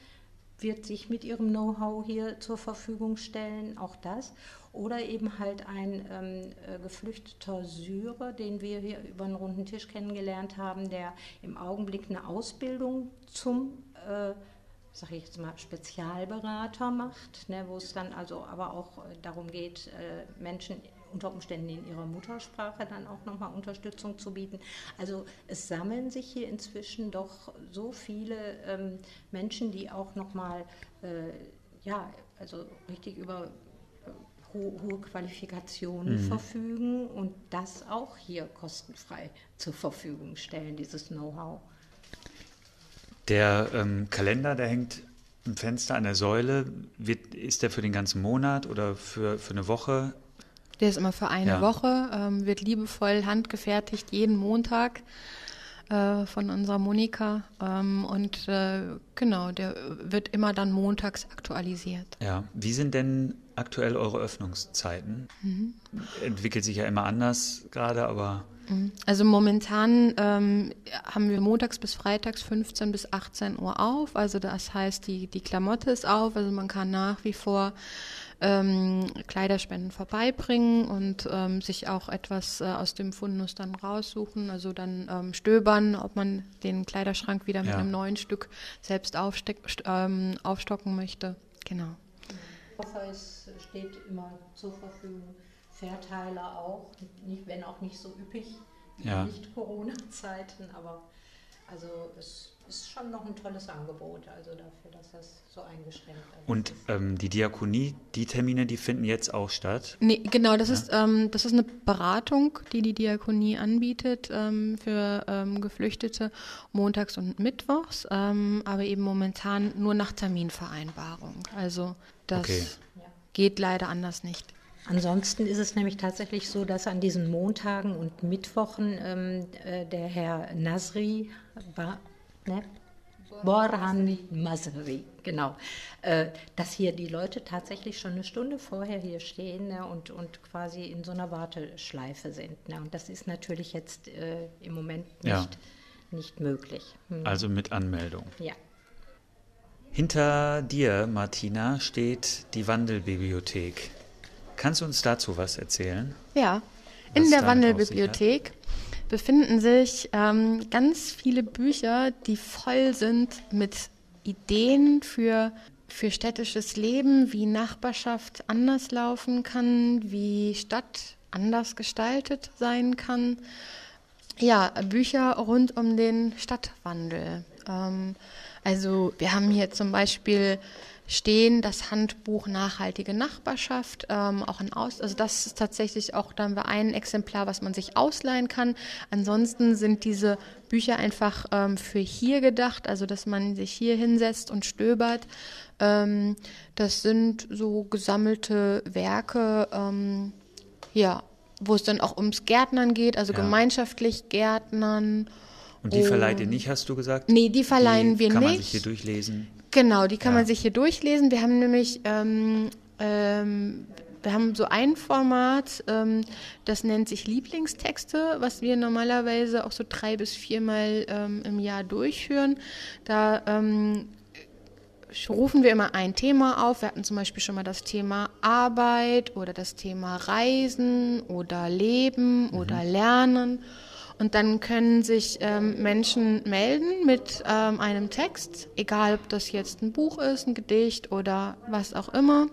wird sich mit ihrem Know-how hier zur Verfügung stellen, auch das. Oder eben halt ein ähm, äh, geflüchteter Syrer, den wir hier über einen runden Tisch kennengelernt haben, der im Augenblick eine Ausbildung zum äh, sage ich jetzt mal, Spezialberater macht, ne, wo es dann also aber auch äh, darum geht, äh, Menschen unter Umständen in ihrer Muttersprache dann auch nochmal Unterstützung zu bieten. Also es sammeln sich hier inzwischen doch so viele ähm, Menschen, die auch nochmal, äh, ja, also richtig über äh, ho hohe Qualifikationen mhm. verfügen und das auch hier kostenfrei zur Verfügung stellen, dieses Know-how. Der ähm, Kalender, der hängt im Fenster an der Säule. Wird, ist der für den ganzen Monat oder für, für eine Woche? Der ist immer für eine ja. Woche, ähm, wird liebevoll handgefertigt jeden Montag äh, von unserer Monika. Ähm, und äh, genau, der wird immer dann montags aktualisiert. Ja, wie sind denn aktuell eure Öffnungszeiten? Mhm. Entwickelt sich ja immer anders gerade, aber. Mhm. Also momentan ähm, haben wir montags bis freitags 15 bis 18 Uhr auf. Also das heißt, die, die Klamotte ist auf. Also man kann nach wie vor ähm, Kleiderspenden vorbeibringen und ähm, sich auch etwas äh, aus dem Fundus dann raussuchen. Also dann ähm, stöbern, ob man den Kleiderschrank wieder mit ja. einem neuen Stück selbst ähm, aufstocken möchte. Genau. Koffer steht immer zur Verfügung. Verteiler auch, nicht, wenn auch nicht so üppig, ja. nicht Corona-Zeiten, aber also es ist schon noch ein tolles Angebot, also dafür, dass das so eingeschränkt ist. Und ähm, die Diakonie, die Termine, die finden jetzt auch statt? Nee, genau, das, ja? ist, ähm, das ist eine Beratung, die die Diakonie anbietet ähm, für ähm, Geflüchtete montags und mittwochs, ähm, aber eben momentan nur nach Terminvereinbarung. Also das okay. geht leider anders nicht. Ansonsten ist es nämlich tatsächlich so, dass an diesen Montagen und Mittwochen ähm, äh, der Herr Nasri, ba, ne? Borhan Masri, genau, äh, dass hier die Leute tatsächlich schon eine Stunde vorher hier stehen ne, und, und quasi in so einer Warteschleife sind. Ne? Und das ist natürlich jetzt äh, im Moment nicht, ja. nicht möglich. Hm. Also mit Anmeldung. Ja. Hinter dir, Martina, steht die Wandelbibliothek. Kannst du uns dazu was erzählen? Ja, in der Wandelbibliothek befinden sich ähm, ganz viele Bücher, die voll sind mit Ideen für, für städtisches Leben, wie Nachbarschaft anders laufen kann, wie Stadt anders gestaltet sein kann. Ja, Bücher rund um den Stadtwandel. Ähm, also wir haben hier zum Beispiel stehen, das Handbuch Nachhaltige Nachbarschaft, ähm, auch ein Aus, also das ist tatsächlich auch, da haben wir ein Exemplar, was man sich ausleihen kann. Ansonsten sind diese Bücher einfach ähm, für hier gedacht, also dass man sich hier hinsetzt und stöbert. Ähm, das sind so gesammelte Werke, ähm, ja, wo es dann auch ums Gärtnern geht, also ja. gemeinschaftlich Gärtnern. Und die verleiht ihr nicht, hast du gesagt? Nee, die verleihen die wir kann nicht. Kann man sich hier durchlesen? Genau, die kann ja. man sich hier durchlesen. Wir haben nämlich ähm, ähm, wir haben so ein Format, ähm, das nennt sich Lieblingstexte, was wir normalerweise auch so drei bis viermal ähm, im Jahr durchführen. Da ähm, rufen wir immer ein Thema auf. Wir hatten zum Beispiel schon mal das Thema Arbeit oder das Thema Reisen oder Leben mhm. oder Lernen. Und dann können sich ähm, Menschen melden mit ähm, einem Text, egal ob das jetzt ein Buch ist, ein Gedicht oder was auch immer.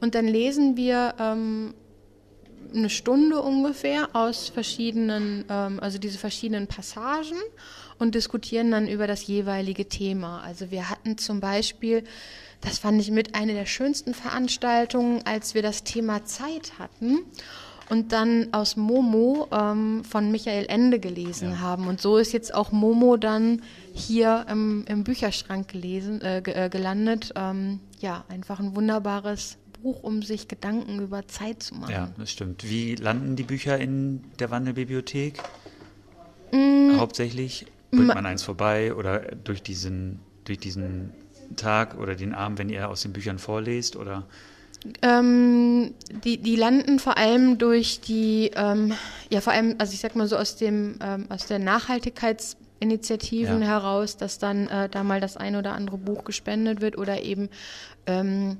Und dann lesen wir ähm, eine Stunde ungefähr aus verschiedenen, ähm, also diese verschiedenen Passagen. und diskutieren dann über das jeweilige Thema. Also wir hatten zum Beispiel, das fand ich mit einer der schönsten Veranstaltungen, als wir das Thema Zeit hatten und dann aus Momo ähm, von Michael Ende gelesen ja. haben. Und so ist jetzt auch Momo dann hier im, im Bücherschrank gelesen, äh, äh, gelandet. Ähm, ja, einfach ein wunderbares Buch, um sich Gedanken über Zeit zu machen. Ja, das stimmt. Wie landen die Bücher in der Wandelbibliothek? Mm. Hauptsächlich bringt man eins vorbei oder durch diesen, durch diesen Tag oder den Abend, wenn ihr aus den Büchern vorlest oder? Ähm, die, die landen vor allem durch die, ähm, ja vor allem, also ich sag mal so aus dem, ähm, aus der Nachhaltigkeitsinitiativen ja. heraus, dass dann äh, da mal das ein oder andere Buch gespendet wird oder eben ähm,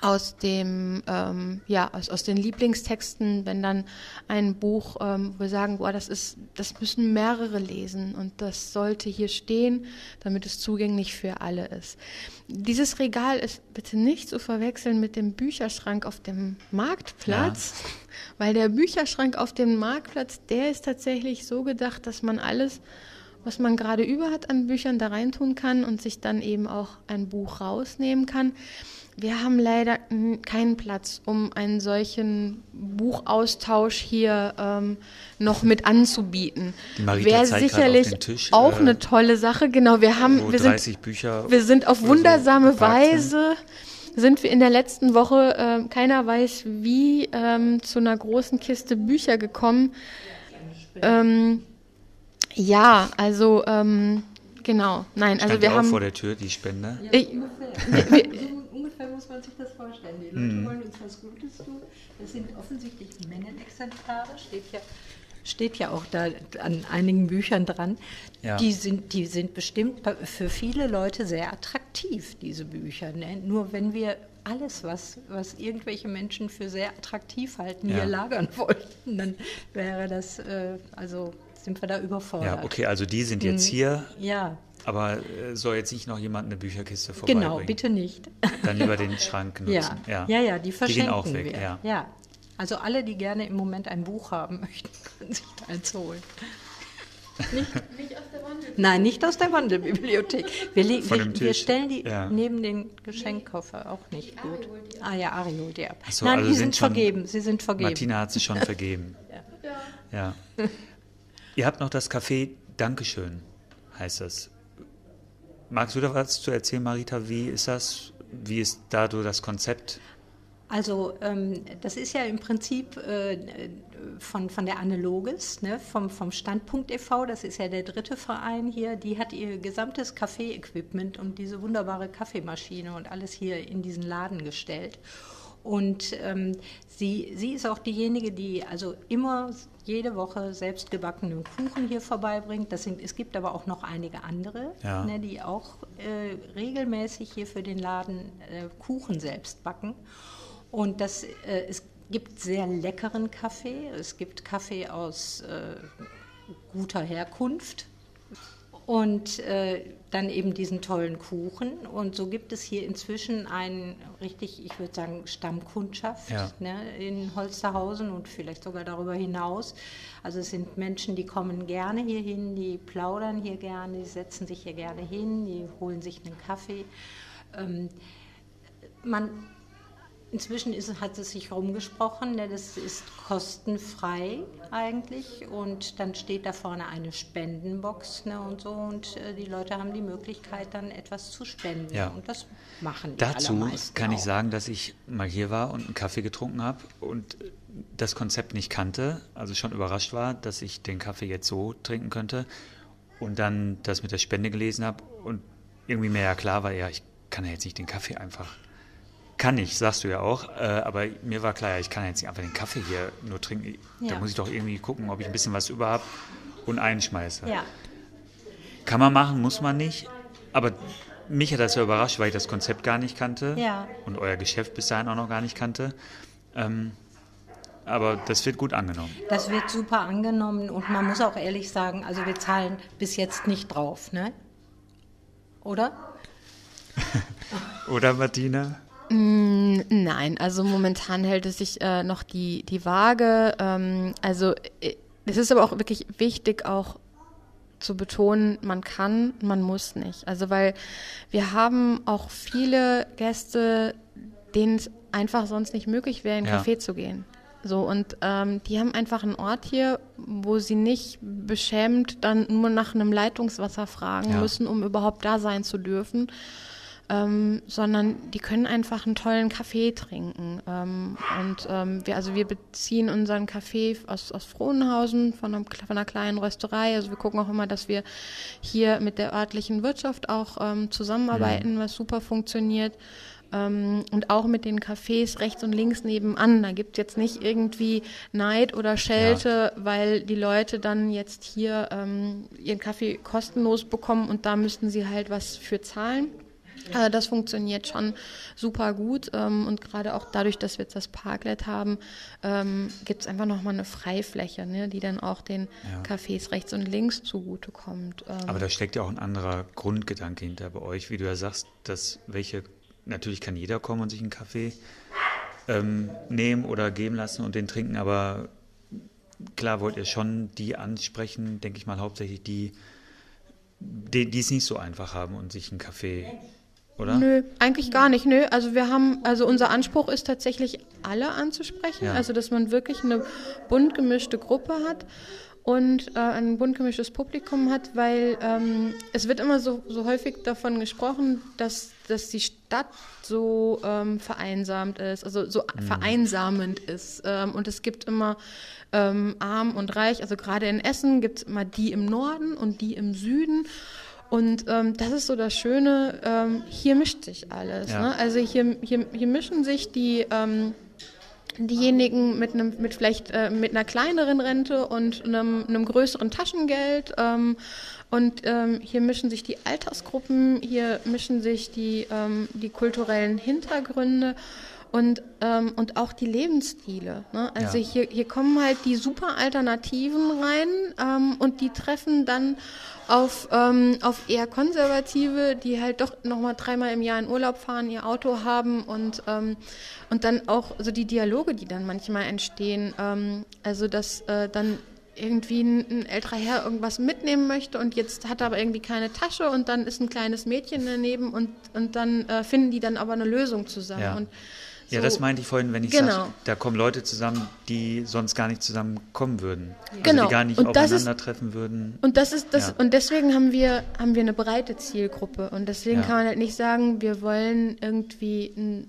aus dem ähm, ja aus, aus den Lieblingstexten, wenn dann ein Buch, ähm, wir sagen, boah, das ist, das müssen mehrere lesen und das sollte hier stehen, damit es zugänglich für alle ist. Dieses Regal ist bitte nicht zu verwechseln mit dem Bücherschrank auf dem Marktplatz, ja. weil der Bücherschrank auf dem Marktplatz, der ist tatsächlich so gedacht, dass man alles was man gerade über hat an Büchern da reintun kann und sich dann eben auch ein Buch rausnehmen kann. Wir haben leider keinen Platz, um einen solchen Buchaustausch hier ähm, noch mit anzubieten. Wäre sicherlich Tisch, auch äh, eine tolle Sache. Genau, wir haben, wir sind, Bücher wir sind auf wundersame so Weise sind wir in der letzten Woche, äh, keiner weiß wie, ähm, zu einer großen Kiste Bücher gekommen. Ähm, ja, also ähm, genau, nein, Stand also wir auch haben vor der Tür die Spende. Ja, ich, wir, wir, ungefähr muss man sich das vorstellen. Die Leute mhm. wollen uns was Gutes tun. Das sind offensichtlich Mengenexemplare, steht ja, steht ja auch da an einigen Büchern dran. Ja. Die, sind, die sind bestimmt für viele Leute sehr attraktiv, diese Bücher. Ne? Nur wenn wir alles, was, was irgendwelche Menschen für sehr attraktiv halten, ja. hier lagern wollten, dann wäre das, äh, also sind wir da überfordert. Ja, okay, also die sind jetzt mhm. hier. Ja. Aber äh, soll jetzt nicht noch jemand eine Bücherkiste vorbeibringen? Genau, bitte nicht. Dann lieber den Schrank nutzen. Ja, ja, ja, ja die verschenken die gehen auch weg, wir. Ja. ja. Also alle, die gerne im Moment ein Buch haben möchten, können sich eins holen. Nicht, nicht aus der Wandelbibliothek. Nein, nicht aus der Wandelbibliothek. Wir, wir, wir stellen die ja. neben den Geschenkkoffer auch nicht gut. Ah ja, Ari holt die ab. So, Nein, also die sind, schon, vergeben. Sie sind vergeben. Martina hat sie schon vergeben. ja. ja. Ihr habt noch das Café Dankeschön, heißt das. Magst du da was zu erzählen, Marita? Wie ist das? Wie ist da so das Konzept? Also ähm, das ist ja im Prinzip äh, von, von der Analoges, ne, vom, vom Standpunkt e.V., das ist ja der dritte Verein hier, die hat ihr gesamtes Kaffee-Equipment und diese wunderbare Kaffeemaschine und alles hier in diesen Laden gestellt. Und ähm, sie, sie ist auch diejenige, die also immer jede Woche selbstgebackenen Kuchen hier vorbeibringt. Das sind, es gibt aber auch noch einige andere, ja. ne, die auch äh, regelmäßig hier für den Laden äh, Kuchen selbst backen. Und das, äh, es gibt sehr leckeren Kaffee. Es gibt Kaffee aus äh, guter Herkunft und äh, dann eben diesen tollen Kuchen. Und so gibt es hier inzwischen einen richtig, ich würde sagen, Stammkundschaft ja. ne, in Holsterhausen und vielleicht sogar darüber hinaus. Also es sind Menschen, die kommen gerne hier hin, die plaudern hier gerne, die setzen sich hier gerne hin, die holen sich einen Kaffee. Ähm, man Inzwischen ist, hat es sich rumgesprochen, ne, das ist kostenfrei eigentlich und dann steht da vorne eine Spendenbox ne, und so und äh, die Leute haben die Möglichkeit dann etwas zu spenden ja. und das machen die Dazu kann auch. ich sagen, dass ich mal hier war und einen Kaffee getrunken habe und das Konzept nicht kannte, also schon überrascht war, dass ich den Kaffee jetzt so trinken könnte und dann das mit der Spende gelesen habe und irgendwie mir ja klar war, ja, ich kann ja jetzt nicht den Kaffee einfach kann ich, sagst du ja auch. Äh, aber mir war klar, ich kann jetzt nicht einfach den Kaffee hier nur trinken. Ja. Da muss ich doch irgendwie gucken, ob ich ein bisschen was über habe und einschmeiße. Ja. Kann man machen, muss man nicht. Aber mich hat das ja überrascht, weil ich das Konzept gar nicht kannte ja. und euer Geschäft bis dahin auch noch gar nicht kannte. Ähm, aber das wird gut angenommen. Das wird super angenommen und man muss auch ehrlich sagen, also wir zahlen bis jetzt nicht drauf, ne? Oder? Oder Martina? Mm, nein, also momentan hält es sich äh, noch die, die Waage. Ähm, also äh, es ist aber auch wirklich wichtig, auch zu betonen, man kann, man muss nicht. Also weil wir haben auch viele Gäste, denen es einfach sonst nicht möglich wäre, in einen Ja. Café zu gehen. So, und ähm, die haben einfach einen Ort hier, wo sie nicht beschämt dann nur nach einem Leitungswasser fragen Ja. müssen, um überhaupt da sein zu dürfen. Ähm, sondern die können einfach einen tollen Kaffee trinken. Ähm, und ähm, wir, also wir beziehen unseren Kaffee aus, aus Frohnhausen von, einem, von einer kleinen Rösterei. Also wir gucken auch immer, dass wir hier mit der örtlichen Wirtschaft auch ähm, zusammenarbeiten, was super funktioniert. Ähm, und auch mit den Cafés rechts und links nebenan. Da gibt es jetzt nicht irgendwie Neid oder Schelte, weil die Leute dann jetzt hier ähm, ihren Kaffee kostenlos bekommen und da müssten sie halt was für zahlen. Äh, Das funktioniert schon super gut ähm, und gerade auch dadurch, dass wir jetzt das Parklet haben, ähm, gibt es einfach nochmal eine Freifläche, ne, die dann auch den Ja. Cafés rechts und links zugutekommt. Ähm, Aber da steckt ja auch ein anderer Grundgedanke hinter bei euch, wie du ja sagst, dass welche, natürlich kann jeder kommen und sich einen Kaffee ähm, nehmen oder geben lassen und den trinken, aber klar wollt ihr schon die ansprechen, denke ich mal, hauptsächlich die, die, die es nicht so einfach haben und sich einen Kaffee, oder? Nö, eigentlich gar nicht. Nö, also wir haben, also unser Anspruch ist tatsächlich alle anzusprechen, Ja. also dass man wirklich eine bunt gemischte Gruppe hat und äh, ein bunt gemischtes Publikum hat, weil ähm, es wird immer so, so häufig davon gesprochen, dass, dass die Stadt so ähm, vereinsamt ist, also so vereinsamend ist. Ähm, und es gibt immer ähm, arm und reich, also gerade in Essen gibt es immer die im Norden und die im Süden. Und ähm, das ist so das Schöne, ähm, hier mischt sich alles. Ja. Ne? Also hier, hier, hier mischen sich die, ähm, diejenigen mit einem, mit vielleicht äh, mit einer kleineren Rente und einem, einem größeren Taschengeld. Ähm, und ähm, hier mischen sich die Altersgruppen, hier mischen sich die, ähm, die kulturellen Hintergründe und, ähm, und auch die Lebensstile. Ne? Also Ja. hier, hier kommen halt die super Alternativen rein ähm, und die treffen dann auf, ähm, auf eher Konservative, die halt doch nochmal dreimal im Jahr in Urlaub fahren, ihr Auto haben und, ähm, und dann auch so die Dialoge, die dann manchmal entstehen. Ähm, also dass äh, dann irgendwie ein, ein älterer Herr irgendwas mitnehmen möchte und jetzt hat er aber irgendwie keine Tasche und dann ist ein kleines Mädchen daneben und, und dann äh, finden die dann aber eine Lösung zusammen. Ja. Und Ja, so- das meinte ich vorhin, wenn ich Genau. sage, da kommen Leute zusammen, die sonst gar nicht zusammenkommen würden. Also Genau. die gar nicht Und das ist- aufeinandertreffen würden. Und das ist das Ja. und deswegen haben wir haben wir eine breite Zielgruppe und deswegen Ja. kann man halt nicht sagen, wir wollen irgendwie ein,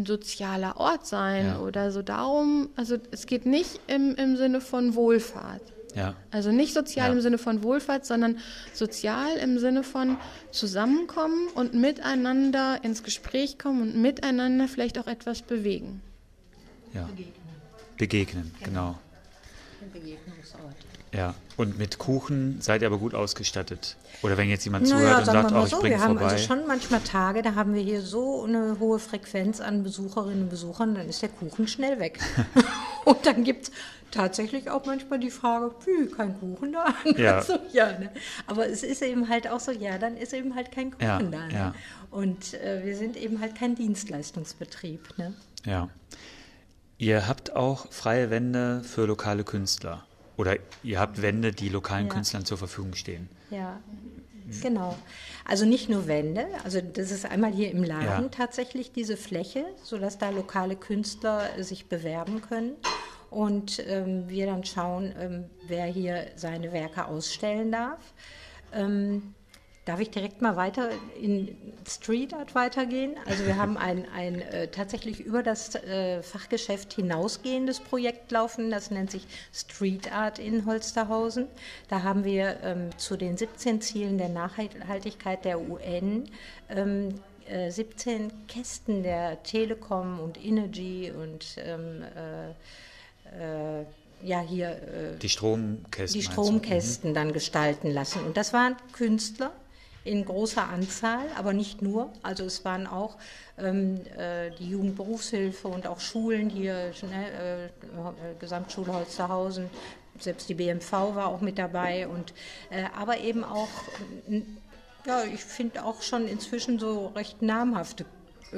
ein sozialer Ort sein Ja. oder so darum. Also es geht nicht im, im Sinne von Wohlfahrt. Ja, Also nicht sozial Ja. im Sinne von Wohlfahrt, sondern sozial im Sinne von zusammenkommen und miteinander ins Gespräch kommen und miteinander vielleicht auch etwas bewegen. ja. Begegnen, genau. Begegnungsort. Ja. Und mit Kuchen seid ihr aber gut ausgestattet. Oder wenn jetzt jemand Naja, zuhört und sagt, oh, ich so, bringe wir haben vorbei. also schon manchmal Tage, da haben wir hier so eine hohe Frequenz an Besucherinnen und Besuchern, dann ist der Kuchen schnell weg. und dann gibt es tatsächlich auch manchmal die Frage, wie, kein Kuchen da? Ja. so, ja ne? Aber es ist eben halt auch so, ja, dann ist eben halt kein Kuchen Ja, da. Ne? ja. Und äh, wir sind eben halt kein Dienstleistungsbetrieb. Ne? Ja. Ihr habt auch freie Wände für lokale Künstler. Oder ihr habt Wände, die lokalen. Künstlern zur Verfügung stehen. Ja, genau. Also nicht nur Wände, also das ist einmal hier im Laden Ja. tatsächlich diese Fläche, sodass da lokale Künstler sich bewerben können. Und ähm, wir dann schauen, ähm, wer hier seine Werke ausstellen darf. Ähm, darf ich direkt mal weiter in Street Art weitergehen? Also wir haben ein, ein äh, tatsächlich über das äh, Fachgeschäft hinausgehendes Projekt laufen, das nennt sich Street Art in Holsterhausen. Da haben wir ähm, zu den 17 Zielen der Nachhaltigkeit der UN ähm, äh, 17 Kästen der Telekom und Energy und ähm, äh, äh, ja hier äh, Die Stromkästen. die? Stromkästen dann gestalten lassen. Und das waren Künstler in großer Anzahl, aber nicht nur. Also es waren auch ähm, äh, die Jugendberufshilfe und auch Schulen hier, ne, äh, äh, Gesamtschule Holsterhausen, selbst die BMV war auch mit dabei. Und, äh, aber eben auch, äh, ja, ich finde auch schon inzwischen so recht namhafte äh,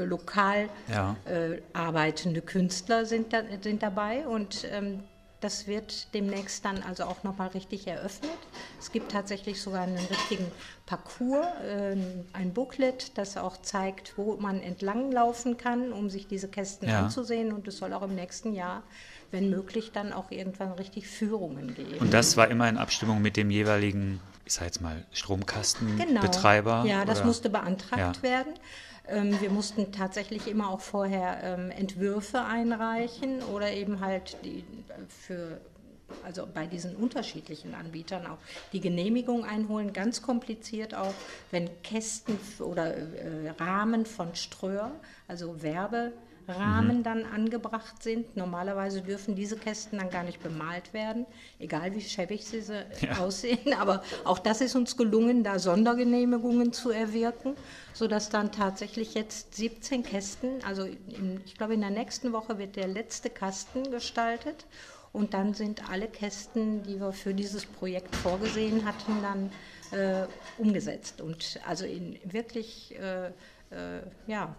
lokal Ja. äh, arbeitende Künstler sind, da, sind dabei und ähm, Das wird demnächst dann also auch nochmal richtig eröffnet. Es gibt tatsächlich sogar einen richtigen Parcours, äh, ein Booklet, das auch zeigt, wo man entlang laufen kann, um sich diese Kästen ja. anzusehen. Und es soll auch im nächsten Jahr, wenn möglich, dann auch irgendwann richtig Führungen geben. Und das war immer in Abstimmung mit dem jeweiligen, ich sag jetzt mal, Stromkastenbetreiber? Genau. Ja, das oder? musste beantragt ja. werden. Ähm, wir mussten tatsächlich immer auch vorher ähm, Entwürfe einreichen oder eben halt die, für also bei diesen unterschiedlichen Anbietern auch die Genehmigung einholen, ganz kompliziert auch, wenn Kästen oder äh, Rahmen von Ströer, also Werbe, Rahmen mhm. dann angebracht sind. Normalerweise dürfen diese Kästen dann gar nicht bemalt werden, egal wie schäbig sie ja. aussehen. Aber auch das ist uns gelungen, da Sondergenehmigungen zu erwirken, sodass dann tatsächlich jetzt 17 Kästen, also in, ich glaube in der nächsten Woche wird der letzte Kasten gestaltet. Und dann sind alle Kästen, die wir für dieses Projekt vorgesehen hatten, dann äh, umgesetzt. Und also in wirklich äh, äh, ja,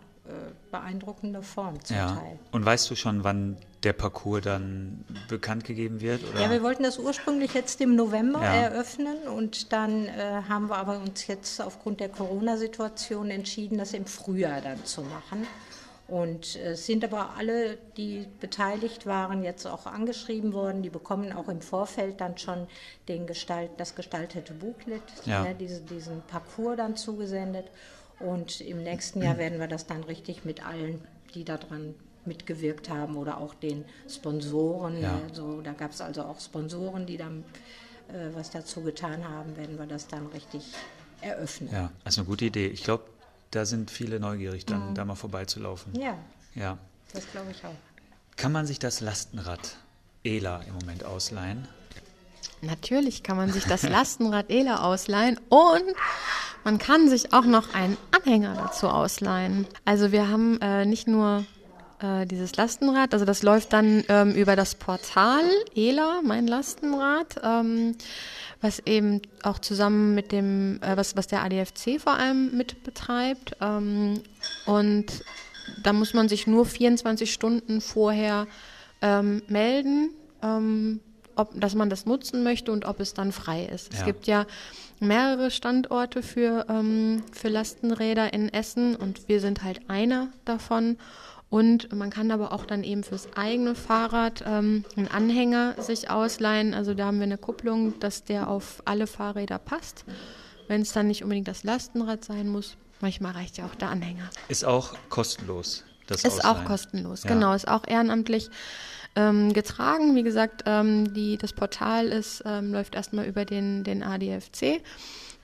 beeindruckender Form zum ja. Teil. Und weißt du schon, wann der Parcours dann bekannt gegeben wird? Oder? Ja, wir wollten das ursprünglich jetzt im November ja. eröffnen und dann äh, haben wir aber uns jetzt aufgrund der Corona-Situation entschieden, das im Frühjahr dann zu machen. Und es äh, sind aber alle, die beteiligt waren, jetzt auch angeschrieben worden. Die bekommen auch im Vorfeld dann schon den Gestalt, das gestaltete Booklet, ja. ne, diese, diesen Parcours dann zugesendet. Und im nächsten Jahr werden wir das dann richtig mit allen, die daran mitgewirkt haben oder auch den Sponsoren. Ja. Also, da gab es also auch Sponsoren, die dann äh, was dazu getan haben, werden wir das dann richtig eröffnen. Ja, also eine gute Idee. Ich glaube, da sind viele neugierig, dann mhm. da mal vorbeizulaufen. Ja. Ja. Das glaube ich auch. Kann man sich das Lastenrad ELA im Moment ausleihen? Natürlich kann man sich das Lastenrad ELA ausleihen und man kann sich auch noch einen Anhänger dazu ausleihen. Also wir haben äh, nicht nur äh, dieses Lastenrad, also das läuft dann ähm, über das Portal ELA, mein Lastenrad, ähm, was eben auch zusammen mit dem, äh, was, was der ADFC vor allem mit betreibt. Ähm, und da muss man sich nur 24 Stunden vorher ähm, melden. Ähm, ob, dass man das nutzen möchte und ob es dann frei ist. Ja. Es gibt ja mehrere Standorte für, ähm, für Lastenräder in Essen und wir sind halt einer davon. Und man kann aber auch dann eben fürs eigene Fahrrad ähm, einen Anhänger sich ausleihen. Also da haben wir eine Kupplung, dass der auf alle Fahrräder passt. Wenn es dann nicht unbedingt das Lastenrad sein muss, manchmal reicht ja auch der Anhänger. Ist auch kostenlos. Das ist Ausleihen. auch kostenlos, ja. genau, ist auch ehrenamtlich ähm, getragen. Wie gesagt, ähm, die, das Portal ist, ähm, läuft erstmal über den, den ADFC.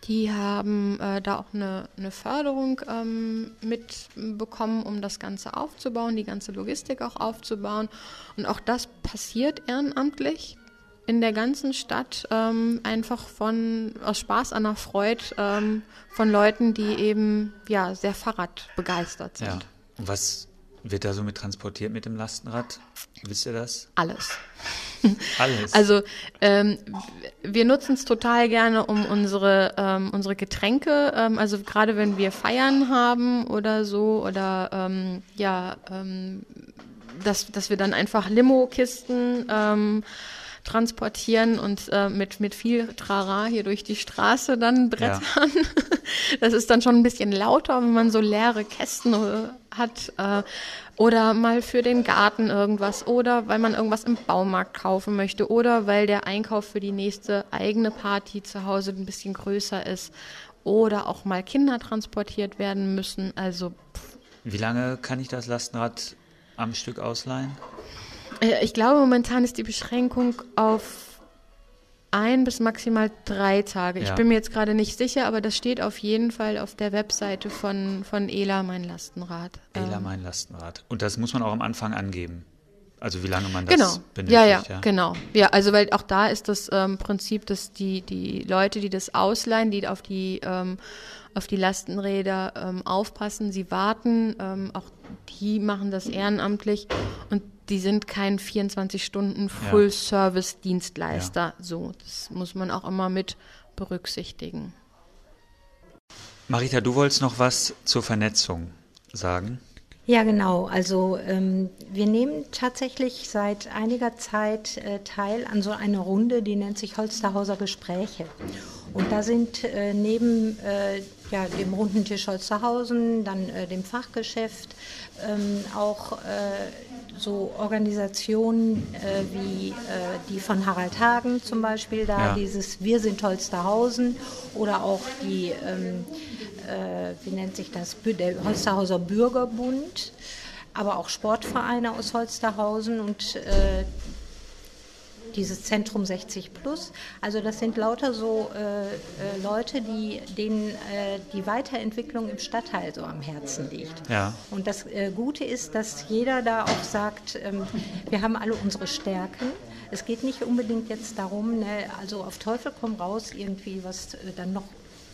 Die haben äh, da auch eine, eine Förderung ähm, mitbekommen, um das Ganze aufzubauen, die ganze Logistik auch aufzubauen. Und auch das passiert ehrenamtlich in der ganzen Stadt, ähm, einfach von aus Spaß an der Freude ähm, von Leuten, die eben ja sehr Fahrradbegeistert sind. Ja. Was wird da so mit transportiert mit dem Lastenrad? Wisst ihr das? Alles. Alles. Also ähm, wir nutzen es total gerne, um unsere, ähm, unsere Getränke, ähm, also gerade wenn wir Feiern haben oder so, oder ähm, ja, ähm, dass, dass wir dann einfach Limo-Kisten ähm, transportieren und äh, mit, mit viel Trara hier durch die Straße dann brettern. Ja. Das ist dann schon ein bisschen lauter, wenn man so leere Kästen äh, hat. Äh, oder mal für den Garten irgendwas oder weil man irgendwas im Baumarkt kaufen möchte oder weil der Einkauf für die nächste eigene Party zu Hause ein bisschen größer ist oder auch mal Kinder transportiert werden müssen. Also pff. wie lange kann ich das Lastenrad am Stück ausleihen? Ich glaube, momentan ist die Beschränkung auf ein bis maximal drei Tage. Ja. Ich bin mir jetzt gerade nicht sicher, aber das steht auf jeden Fall auf der Webseite von, von ELA Mein Lastenrad. ELA ähm. Mein Lastenrad. Und das muss man auch am Anfang angeben. Also wie lange man das genau. benötigt. Ja, ja, ja, genau. Ja, also weil auch da ist das ähm, Prinzip, dass die, die Leute, die das ausleihen, die auf die ähm, auf die Lastenräder ähm, aufpassen, sie warten, ähm, auch die machen das ehrenamtlich und die sind kein 24 Stunden Full-Service-Dienstleister. Ja. So, das muss man auch immer mit berücksichtigen. Marita, du wolltest noch was zur Vernetzung sagen? Ja, genau. Also ähm, wir nehmen tatsächlich seit einiger Zeit äh, teil an so einer Runde, die nennt sich Holsterhauser Gespräche. Und da sind äh, neben äh, ja, dem runden Tisch Holsterhausen, dann äh, dem Fachgeschäft, ähm, auch äh, so Organisationen äh, wie äh, die von Harald Hagen zum Beispiel da, ja. dieses Wir sind Holsterhausen oder auch die, ähm, wie nennt sich das, der Holsterhauser Bürgerbund aber auch Sportvereine aus Holsterhausen und äh, dieses Zentrum 60 Plus. Also das sind lauter so äh, äh, Leute, die denen äh, die Weiterentwicklung im Stadtteil so am Herzen liegt. Ja. Und das äh, Gute ist, dass jeder da auch sagt, ähm, wir haben alle unsere Stärken. Es geht nicht unbedingt jetzt darum, ne, also auf Teufel komm raus, irgendwie was äh, dann noch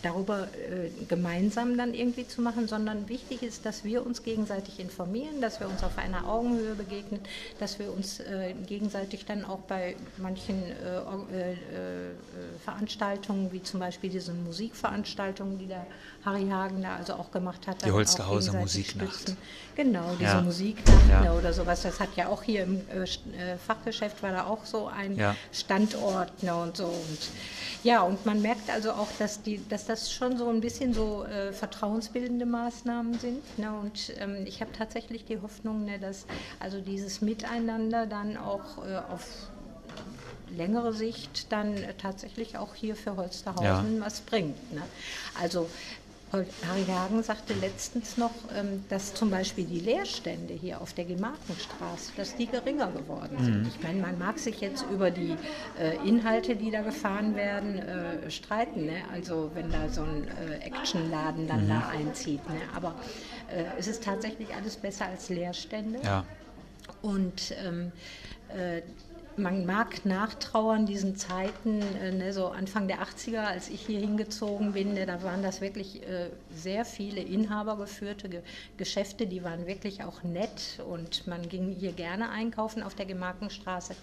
darüber äh, gemeinsam dann irgendwie zu machen, sondern wichtig ist, dass wir uns gegenseitig informieren, dass wir uns auf einer Augenhöhe begegnen, dass wir uns äh, gegenseitig dann auch bei manchen äh, äh, äh Veranstaltungen, wie zum Beispiel diese Musikveranstaltungen, die der Harry Hagen da also auch gemacht hat. Die Holsterhauser Musiknacht. Genau, diese ja. Musiknacht ja. Oder sowas. Das hat ja auch hier im äh, Fachgeschäft war da auch so ein ja. Standort ne, und so. Und, ja, und man merkt also auch, dass, die, dass das schon so ein bisschen so äh, vertrauensbildende Maßnahmen sind. Ne? Und ähm, ich habe tatsächlich die Hoffnung, ne, dass also dieses Miteinander dann auch äh, auf längere Sicht dann tatsächlich auch hier für Holsterhausen ja. was bringt. Ne? Also Harry Hagen sagte letztens noch, ähm, dass zum Beispiel die Leerstände hier auf der Gemarkenstraße, dass die geringer geworden sind. Mhm. Ich meine, man mag sich jetzt über die äh, Inhalte, die da gefahren werden, äh, streiten. Ne? Also wenn da so ein äh, Actionladen dann mhm. da einzieht. Ne? Aber es ist tatsächlich alles besser als Leerstände. Ja. Und ähm, man mag nachtrauern diesen Zeiten, äh, ne, so Anfang der 80er, als ich hier hingezogen bin, ne, da waren das wirklich äh, sehr viele inhabergeführte Ge Geschäfte, die waren wirklich auch nett und man ging hier gerne einkaufen auf der Gemarkenstraße.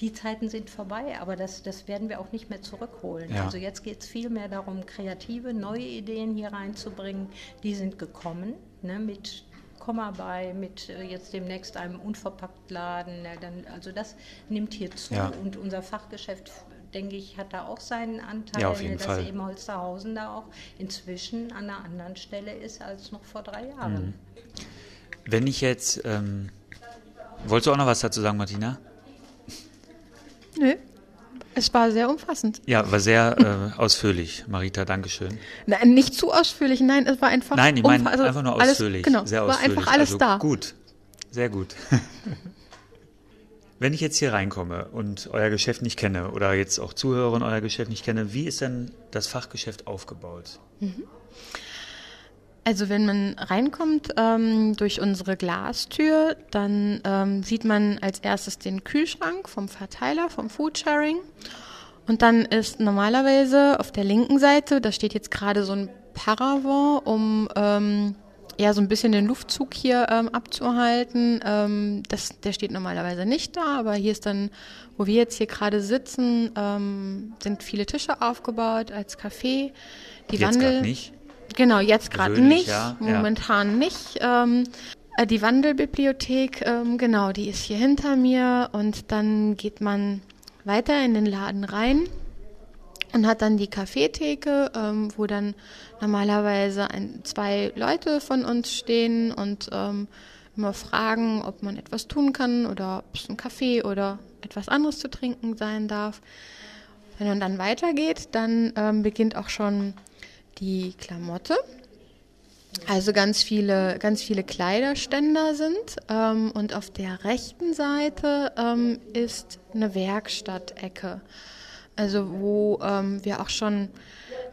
Die Zeiten sind vorbei, aber das, das werden wir auch nicht mehr zurückholen. Ja. Also jetzt geht es viel mehr darum, kreative, neue Ideen hier reinzubringen. Die sind gekommen ne, mit Komma bei mit äh, jetzt demnächst einem Unverpacktladen. Dann, also das nimmt hier zu ja. und unser Fachgeschäft denke ich, hat da auch seinen Anteil, ja, auf jeden dass Fall. eben Holsterhausen da auch inzwischen an einer anderen Stelle ist als noch vor drei Jahren. Mhm. Wenn ich jetzt, ähm, wolltest du auch noch was dazu sagen, Martina? Nö. Es war sehr umfassend. Ja, war sehr äh, ausführlich, Marita, Dankeschön. Nein, nicht zu ausführlich, nein, es war einfach. Nein, ich meine also einfach nur ausführlich. Alles, genau, sehr ausführlich. war einfach alles also, da. Gut, sehr gut. Wenn ich jetzt hier reinkomme und euer Geschäft nicht kenne oder jetzt auch Zuhörer und euer Geschäft nicht kenne, wie ist denn das Fachgeschäft aufgebaut? Mhm. Also wenn man reinkommt ähm, durch unsere Glastür, dann ähm, sieht man als erstes den Kühlschrank vom Verteiler, vom Foodsharing. Und dann ist normalerweise auf der linken Seite, da steht jetzt gerade so ein Paravent, um ähm, ja so ein bisschen den Luftzug hier ähm, abzuhalten. Ähm, das, der steht normalerweise nicht da, aber hier ist dann, wo wir jetzt hier gerade sitzen, ähm, sind viele Tische aufgebaut als Café. Die jetzt Wandel nicht. Genau, jetzt gerade nicht, ja, momentan ja. nicht. Ähm, äh, die Wandelbibliothek, ähm, genau, die ist hier hinter mir und dann geht man weiter in den Laden rein und hat dann die Kaffeetheke, ähm, wo dann normalerweise ein, zwei Leute von uns stehen und ähm, immer fragen, ob man etwas tun kann oder ob es ein Kaffee oder etwas anderes zu trinken sein darf. Wenn man dann weitergeht, dann ähm, beginnt auch schon die Klamotte. Also ganz viele, ganz viele Kleiderständer sind. Ähm, und auf der rechten Seite ähm, ist eine Werkstattecke. Also wo ähm, wir auch schon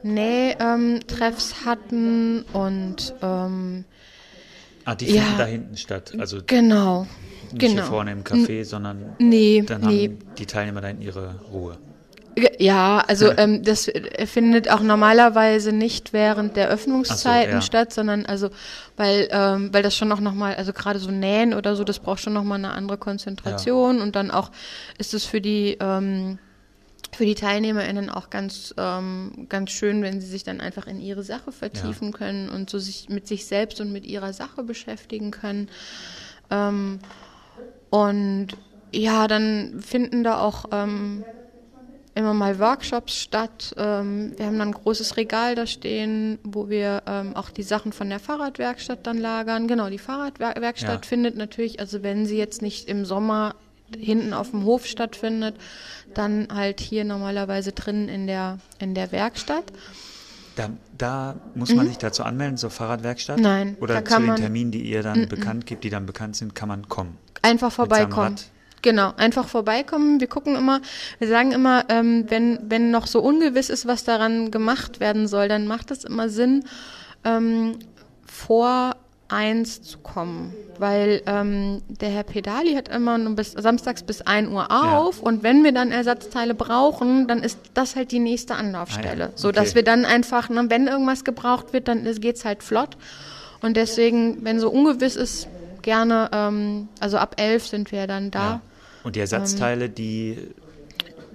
Nähtreffs hatten und ähm, Ah, die finden ja, da hinten statt. Also genau. Nicht genau. hier vorne im Café, sondern nee, dann nee. haben die Teilnehmer da hinten ihre Ruhe. Ja, also ähm, das findet auch normalerweise nicht während der Öffnungszeiten so, ja. statt, sondern also weil ähm, weil das schon noch mal, also gerade so Nähen oder so, das braucht schon noch mal eine andere Konzentration ja. und dann auch ist es für die ähm, für die TeilnehmerInnen auch ganz, ähm, ganz schön, wenn sie sich dann einfach in ihre Sache vertiefen ja. können und so sich mit sich selbst und mit ihrer Sache beschäftigen können. Ähm, und ja, dann finden da auch ähm, immer mal Workshops statt. Ähm, wir haben dann ein großes Regal da stehen, wo wir ähm, auch die Sachen von der Fahrradwerkstatt dann lagern. Genau, die Fahrradwerkstatt ja. findet natürlich, also wenn sie jetzt nicht im Sommer hinten auf dem Hof stattfindet, dann halt hier normalerweise drin in der, in der Werkstatt. Da, da muss man mhm. sich dazu anmelden zur Fahrradwerkstatt? Nein. Oder zu den Terminen, die ihr dann bekannt gibt, die dann bekannt sind, kann man kommen? Einfach vorbeikommen. Genau, einfach vorbeikommen. Wir gucken immer, wir sagen immer, ähm, wenn, wenn noch so ungewiss ist, was daran gemacht werden soll, dann macht es immer Sinn, ähm, vor eins zu kommen, weil ähm, der Herr Pedali hat immer nur bis samstags bis 1 Uhr auf ja. und wenn wir dann Ersatzteile brauchen, dann ist das halt die nächste Anlaufstelle, ah, ja. so dass wir dann einfach, ne, wenn irgendwas gebraucht wird, dann geht's halt flott und deswegen, wenn so ungewiss ist, gerne, ähm, also ab 11 sind wir dann da. Ja. Und die Ersatzteile, ähm, die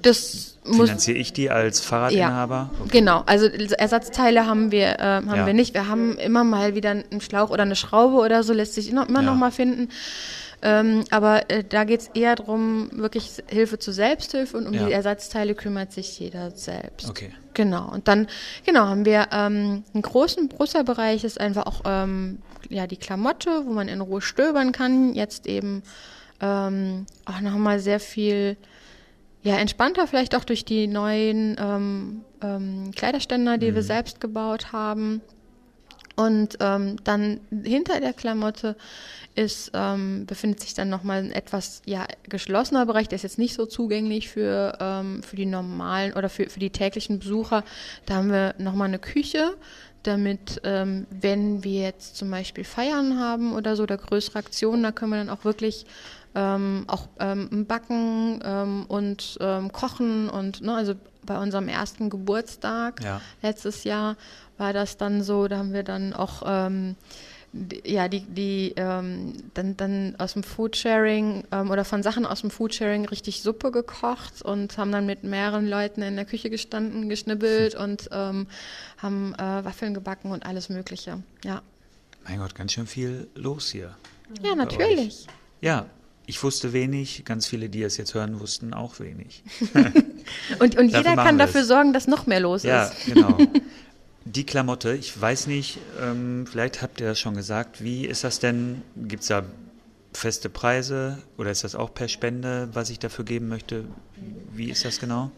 das finanziere ich die als Fahrradinhaber? Ja, okay. Genau, also Ersatzteile haben wir äh, haben ja. wir nicht. Wir haben immer mal wieder einen Schlauch oder eine Schraube oder so, lässt sich immer, immer ja. noch mal finden. Ähm, aber äh, da geht es eher darum, wirklich Hilfe zur Selbsthilfe und um ja. die Ersatzteile kümmert sich jeder selbst. Okay. Genau. Und dann, genau, haben wir ähm, einen großen Brustbereich, ist einfach auch ähm, ja, die Klamotte, wo man in Ruhe stöbern kann. Jetzt eben ähm, auch nochmal sehr viel ja, entspannter, vielleicht auch durch die neuen ähm, ähm, Kleiderständer, die mhm. wir selbst gebaut haben. Und ähm, dann hinter der Klamotte ist, ähm, befindet sich dann nochmal ein etwas ja, geschlossener Bereich, der ist jetzt nicht so zugänglich für, ähm, für die normalen oder für, für die täglichen Besucher. Da haben wir nochmal eine Küche, damit, ähm, wenn wir jetzt zum Beispiel Feiern haben oder so oder größere Aktionen, da können wir dann auch wirklich ähm, auch ähm, backen ähm, und ähm, kochen und ne, also bei unserem ersten Geburtstag ja. letztes Jahr war das dann so, da haben wir dann auch ähm, ja, die, die ähm, dann, dann aus dem Foodsharing ähm, oder von Sachen aus dem Foodsharing richtig Suppe gekocht und haben dann mit mehreren Leuten in der Küche gestanden, geschnibbelt und ähm, haben äh, Waffeln gebacken und alles Mögliche. Ja. Mein Gott, ganz schön viel los hier. Ja, natürlich. Ja, ich wusste wenig, ganz viele, die es jetzt hören, wussten auch wenig. und und jeder kann dafür es. sorgen, dass noch mehr los ja, ist. Ja, genau. Die Klamotte, ich weiß nicht, ähm, vielleicht habt ihr das schon gesagt, wie ist das denn? Gibt es da feste Preise oder ist das auch per Spende, was ich dafür geben möchte? Wie ist das genau?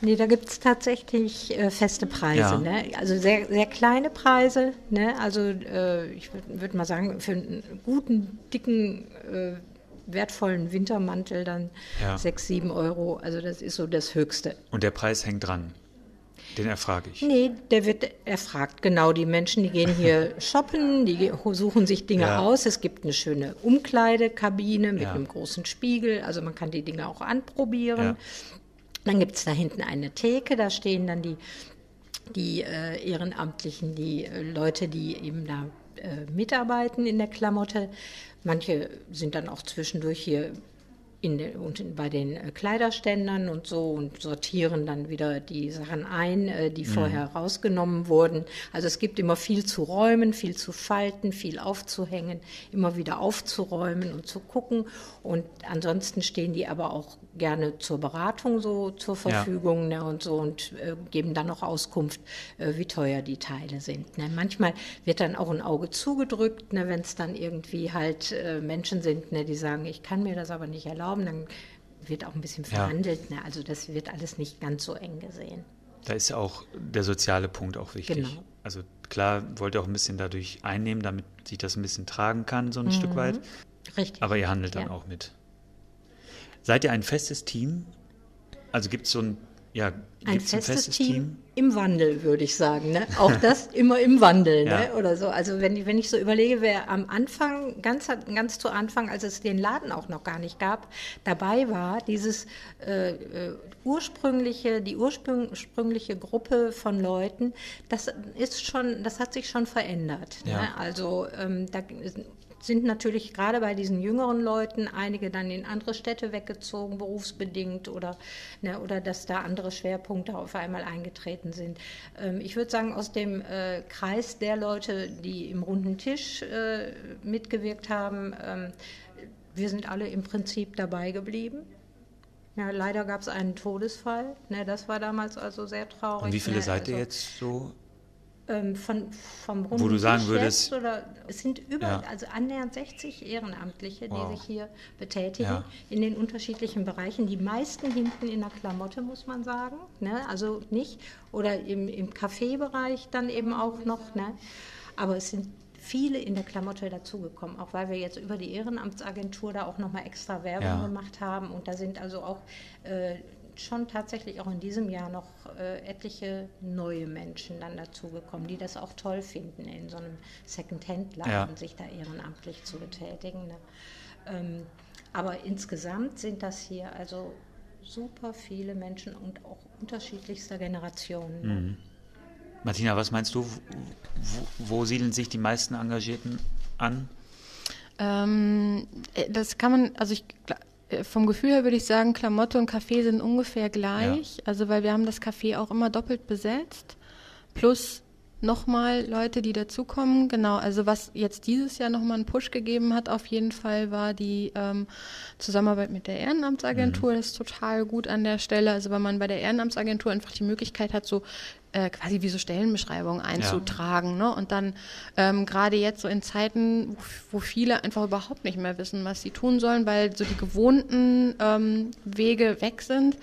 Nee, da gibt es tatsächlich äh, feste Preise. Ja. Ne? Also sehr, sehr kleine Preise. Ne? Also äh, ich würde würd mal sagen, für einen guten, dicken äh, wertvollen Wintermantel dann ja. 6, 7 Euro. Also das ist so das Höchste. Und der Preis hängt dran? Den erfrage ich. Nee, der wird erfragt. Genau, die Menschen, die gehen hier shoppen, die suchen sich Dinge ja. aus. Es gibt eine schöne Umkleidekabine mit ja. einem großen Spiegel. Also man kann die Dinge auch anprobieren. Ja. Dann gibt es da hinten eine Theke, da stehen dann die, die äh, Ehrenamtlichen, die äh, Leute, die eben da äh, mitarbeiten in der Klamotte. Manche sind dann auch zwischendurch hier in den, und bei den äh, Kleiderständern und so und sortieren dann wieder die Sachen ein, äh, die mhm. vorher rausgenommen wurden. Also es gibt immer viel zu räumen, viel zu falten, viel aufzuhängen, immer wieder aufzuräumen und zu gucken. Und ansonsten stehen die aber auch gerne zur Beratung so zur Verfügung ja. ne, und so und äh, geben dann auch Auskunft, äh, wie teuer die Teile sind. Ne. Manchmal wird dann auch ein Auge zugedrückt, ne, wenn es dann irgendwie halt äh, Menschen sind, ne, die sagen, ich kann mir das aber nicht erlauben, dann wird auch ein bisschen verhandelt. Ja. Ne, also das wird alles nicht ganz so eng gesehen. Da ist ja auch der soziale Punkt auch wichtig. Genau. Also klar, wollt ihr auch ein bisschen dadurch einnehmen, damit sich das ein bisschen tragen kann, so ein mhm. Stück weit. Richtig. Aber ihr handelt dann ja. auch mit. Seid ihr ein festes Team? Also gibt es so ein, ja, ein festes, festes Team, Team, im Wandel, würde ich sagen. Ne? Auch das immer im Wandel ne? ja. ne? oder so. Also wenn, wenn ich so überlege, wer am Anfang, ganz, ganz zu Anfang, als es den Laden auch noch gar nicht gab, dabei war, dieses äh, äh ursprüngliche, die ursprüngliche Gruppe von Leuten, das ist schon, das hat sich schon verändert. Ne? Ja. Ne? Also ähm, da sind natürlich gerade bei diesen jüngeren Leuten einige dann in andere Städte weggezogen, berufsbedingt oder, ne, oder dass da andere Schwerpunkte auf einmal eingetreten sind. Ähm, ich würde sagen, aus dem äh, Kreis der Leute, die im runden Tisch äh, mitgewirkt haben, ähm, wir sind alle im Prinzip dabei geblieben. Ja, leider gab es einen Todesfall. Ne, das war damals also sehr traurig. Und wie viele ne, seid also, ihr jetzt so ähm, von, vom Runden Wo du sagen würdest, oder es sind über, ja. also annähernd 60 Ehrenamtliche, wow. die sich hier betätigen ja. in den unterschiedlichen Bereichen. Die meisten hinten in der Klamotte, muss man sagen, ne? also nicht, oder im, im Kaffeebereich dann eben auch noch, ne? aber es sind viele in der Klamotte dazugekommen, auch weil wir jetzt über die Ehrenamtsagentur da auch nochmal extra Werbung ja. gemacht haben und da sind also auch äh, schon tatsächlich auch in diesem Jahr noch äh, etliche neue Menschen dann dazugekommen, die das auch toll finden, in so einem Second-Hand-Laden ja. sich da ehrenamtlich zu betätigen. Ne? Ähm, aber insgesamt sind das hier also super viele Menschen und auch unterschiedlichster Generationen. Ne? Mhm. Martina, was meinst du? Wo, wo siedeln sich die meisten Engagierten an? Ähm, äh, das kann man, also ich äh, vom Gefühl her würde ich sagen, Klamotte und Kaffee sind ungefähr gleich. Ja. Also weil wir haben das Café auch immer doppelt besetzt. Plus nochmal Leute, die dazukommen. Genau, also was jetzt dieses Jahr nochmal einen Push gegeben hat, auf jeden Fall war die ähm, Zusammenarbeit mit der Ehrenamtsagentur. Mhm. Das ist total gut an der Stelle. Also weil man bei der Ehrenamtsagentur einfach die Möglichkeit hat, so äh, quasi wie so Stellenbeschreibungen einzutragen. Ja. Ne? Und dann ähm, gerade jetzt so in Zeiten, wo, viele einfach überhaupt nicht mehr wissen, was sie tun sollen, weil so die gewohnten ähm, Wege weg sind,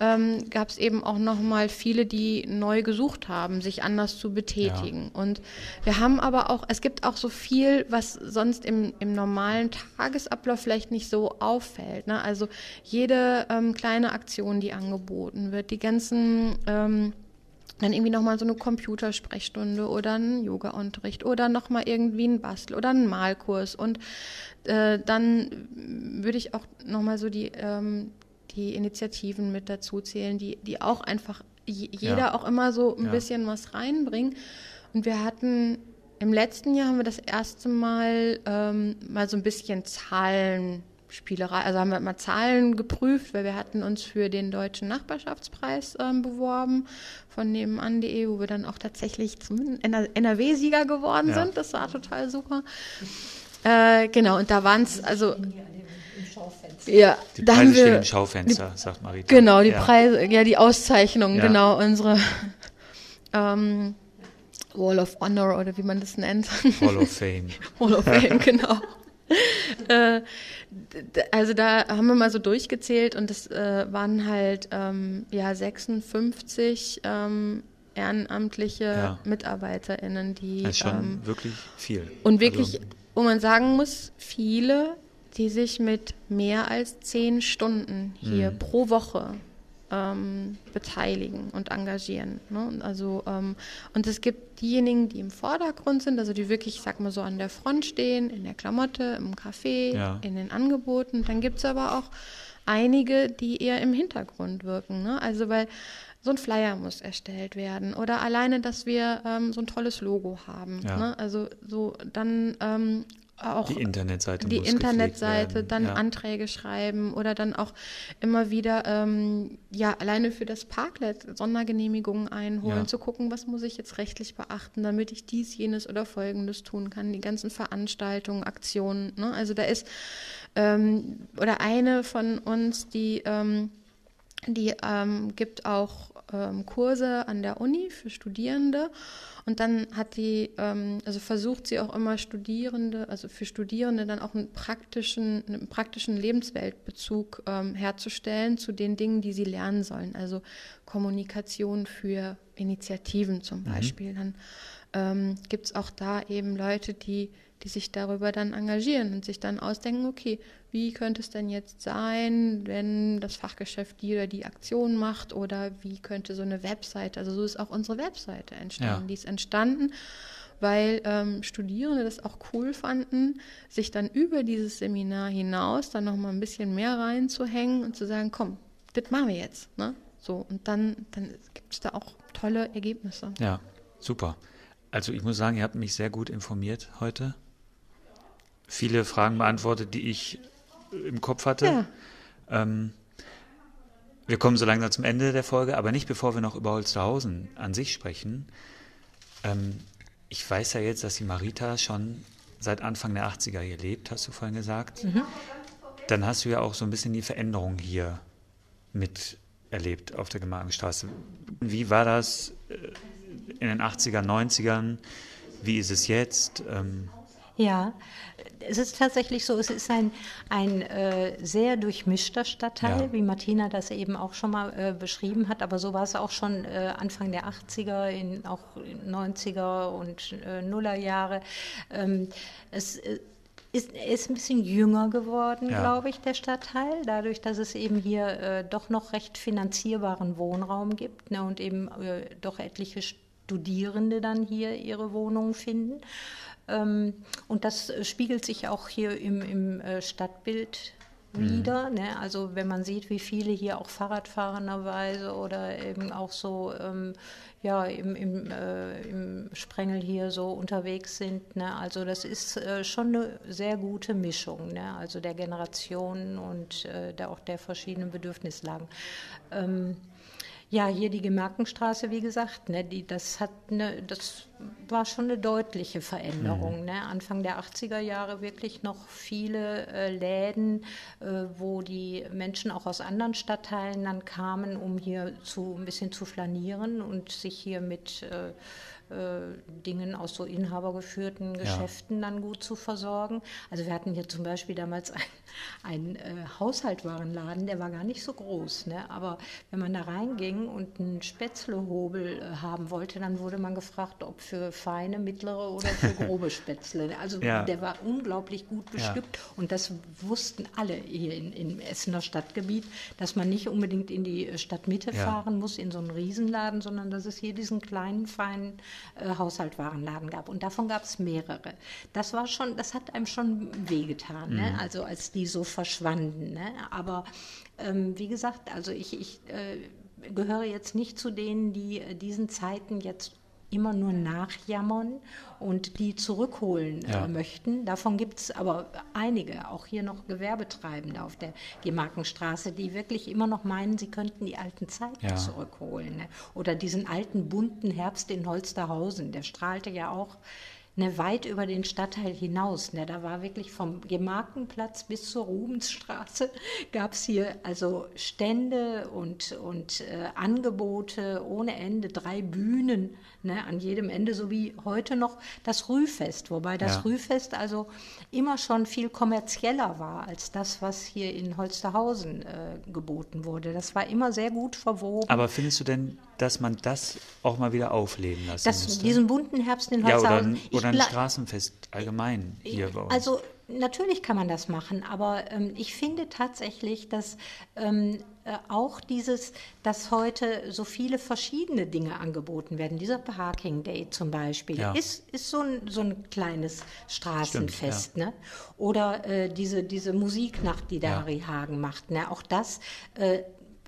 ähm, gab es eben auch nochmal viele, die neu gesucht haben, sich anders zu betätigen. Ja. Und wir haben aber auch, es gibt auch so viel, was sonst im, im normalen Tagesablauf vielleicht nicht so auffällt. Ne? Also jede ähm, kleine Aktion, die angeboten wird, die ganzen ähm, dann irgendwie nochmal so eine Computersprechstunde oder einen Yoga-Unterricht oder nochmal irgendwie ein Bastel oder einen Malkurs. Und äh, dann würde ich auch nochmal so die, ähm, die Initiativen mit dazu zählen, die, die auch einfach jeder ja. auch immer so ein ja. bisschen was reinbringen. Und wir hatten im letzten Jahr haben wir das erste Mal ähm, mal so ein bisschen Zahlen Spielerei, also haben wir mal Zahlen geprüft, weil wir hatten uns für den deutschen Nachbarschaftspreis ähm, beworben von nebenan.de, wo wir dann auch tatsächlich zum NRW-Sieger geworden ja. sind. Das war total super. Äh, genau, und da waren es, also ja, die Preise wir, stehen im Schaufenster, die, sagt Marita. Genau, die ja. Preise, ja, die Auszeichnungen, ja. genau, unsere ähm, Wall of Honor oder wie man das nennt. Wall of Fame. Wall of Fame, genau. Äh, also da haben wir mal so durchgezählt und es äh, waren halt ähm, ja 56 ähm, ehrenamtliche ja. MitarbeiterInnen, die. Das ist schon ähm, wirklich viel. Und wirklich, also, wo man sagen muss, viele, die sich mit mehr als zehn Stunden hier mhm. pro Woche ähm, beteiligen und engagieren. Ne? Also, ähm, und es gibt diejenigen, die im Vordergrund sind, also die wirklich, ich sag mal so, an der Front stehen, in der Klamotte, im Café, ja. in den Angeboten. Dann gibt es aber auch einige, die eher im Hintergrund wirken. Ne? Also, weil so ein Flyer muss erstellt werden oder alleine, dass wir ähm, so ein tolles Logo haben. Ja. Ne? Also so dann ähm, auch die Internetseite, die Internetseite, dann ja. Anträge schreiben oder dann auch immer wieder ähm, ja alleine für das Parklet Sondergenehmigungen einholen, ja. zu gucken, was muss ich jetzt rechtlich beachten, damit ich dies, jenes oder folgendes tun kann, die ganzen Veranstaltungen, Aktionen. Ne? Also da ist ähm, oder eine von uns, die ähm, die ähm, gibt auch ähm, Kurse an der Uni für Studierende und dann hat die, ähm, also versucht sie auch immer Studierende, also für Studierende dann auch einen praktischen, einen praktischen Lebensweltbezug ähm, herzustellen zu den Dingen, die sie lernen sollen. Also Kommunikation für Initiativen zum mhm. Beispiel. Mhm. Dann ähm, gibt es auch da eben Leute, die die sich darüber dann engagieren und sich dann ausdenken, okay, wie könnte es denn jetzt sein, wenn das Fachgeschäft die oder die Aktion macht oder wie könnte so eine Webseite, also so ist auch unsere Webseite entstanden. Ja. Die ist entstanden, weil ähm, Studierende das auch cool fanden, sich dann über dieses Seminar hinaus dann nochmal ein bisschen mehr reinzuhängen und zu sagen, komm, das machen wir jetzt. Ne? So, und dann, dann gibt es da auch tolle Ergebnisse. Ja, super. Also ich muss sagen, ihr habt mich sehr gut informiert heute. Viele Fragen beantwortet, die ich im Kopf hatte. Ja. Ähm, wir kommen so langsam zum Ende der Folge, aber nicht bevor wir noch über Holsterhausen an sich sprechen. Ähm, ich weiß ja jetzt, dass die Marita schon seit Anfang der 80er hier lebt, hast du vorhin gesagt. Mhm. Dann hast du ja auch so ein bisschen die Veränderung hier miterlebt auf der Gemagenstraße. Wie war das äh, in den 80er, 90ern? Wie ist es jetzt? Ähm, ja, es ist tatsächlich so, es ist ein, ein äh, sehr durchmischter Stadtteil, ja. wie Martina das eben auch schon mal äh, beschrieben hat, aber so war es auch schon äh, Anfang der 80er, in, auch 90er und äh, Nullerjahre. Ähm, es äh, ist, ist ein bisschen jünger geworden, ja. glaube ich, der Stadtteil, dadurch, dass es eben hier äh, doch noch recht finanzierbaren Wohnraum gibt ne, und eben doch etliche Studierende dann hier ihre Wohnungen finden. Ähm, und das äh, spiegelt sich auch hier im, im äh, Stadtbild wieder. Mhm. Ne? Also wenn man sieht, wie viele hier auch Fahrradfahrenderweise oder eben auch so ähm, ja, im, im, äh, im Sprengel hier so unterwegs sind. Ne? Also das ist äh, schon eine sehr gute Mischung, ne? also der Generationen und äh, der, auch der verschiedenen Bedürfnislagen. Ähm, ja, hier die Gemarkenstraße, wie gesagt, ne, die, das, hat eine, das war schon eine deutliche Veränderung. Mhm. Ne? Anfang der 80er Jahre wirklich noch viele äh, Läden, äh, wo die Menschen auch aus anderen Stadtteilen dann kamen, um hier zu, ein bisschen zu flanieren und sich hier mit äh, Dingen aus so inhabergeführten Geschäften ja. dann gut zu versorgen. Also wir hatten hier zum Beispiel damals einen äh, Haushaltwarenladen, der war gar nicht so groß, ne? aber wenn man da reinging und einen Spätzlehobel äh, haben wollte, dann wurde man gefragt, ob für feine, mittlere oder für grobe Spätzle. Also ja. der war unglaublich gut bestückt ja. und das wussten alle hier in, im Essener Stadtgebiet, dass man nicht unbedingt in die Stadtmitte fahren muss, in so einen Riesenladen, sondern dass es hier diesen kleinen, feinen äh, Haushaltwarenladen gab. Und davon gab es mehrere. Das war schon, das hat einem schon wehgetan, ne? mhm. ne? also als die so verschwanden. Ne? Aber ähm, wie gesagt, also ich, ich äh, gehöre jetzt nicht zu denen, die äh, diesen Zeiten jetzt immer nur nachjammern und die zurückholen äh, ja. äh, möchten. Davon gibt es aber einige, auch hier noch Gewerbetreibende auf der Gemarkenstraße, die wirklich immer noch meinen, sie könnten die alten Zeiten ja. zurückholen. Ne? Oder diesen alten bunten Herbst in Holsterhausen, der strahlte ja auch ne, weit über den Stadtteil hinaus. Ne, da war wirklich vom Gemarkenplatz bis zur Rubensstraße gab es hier also Stände und, und äh, Angebote ohne Ende, drei Bühnen ne, an jedem Ende, so wie heute noch das Rühfest, wobei das ja. Rühfest also immer schon viel kommerzieller war als das, was hier in Holsterhausen äh, geboten wurde. Das war immer sehr gut verwoben. Aber findest du denn, dass man das auch mal wieder aufleben lassen das, müsste? Diesen bunten Herbst in Holsterhausen. Ja, oder, oder ein Straßenfest allgemein hier bei uns. Also natürlich kann man das machen, aber ähm, ich finde tatsächlich, dass ähm, äh, auch dieses, dass heute so viele verschiedene Dinge angeboten werden. Dieser Parking Day zum Beispiel ja. ist, ist so, ein, so ein kleines Straßenfest. Stimmt, ja. ne? Oder äh, diese, diese Musiknacht, die der ja. Harry Hagen macht. Ne? Auch das äh,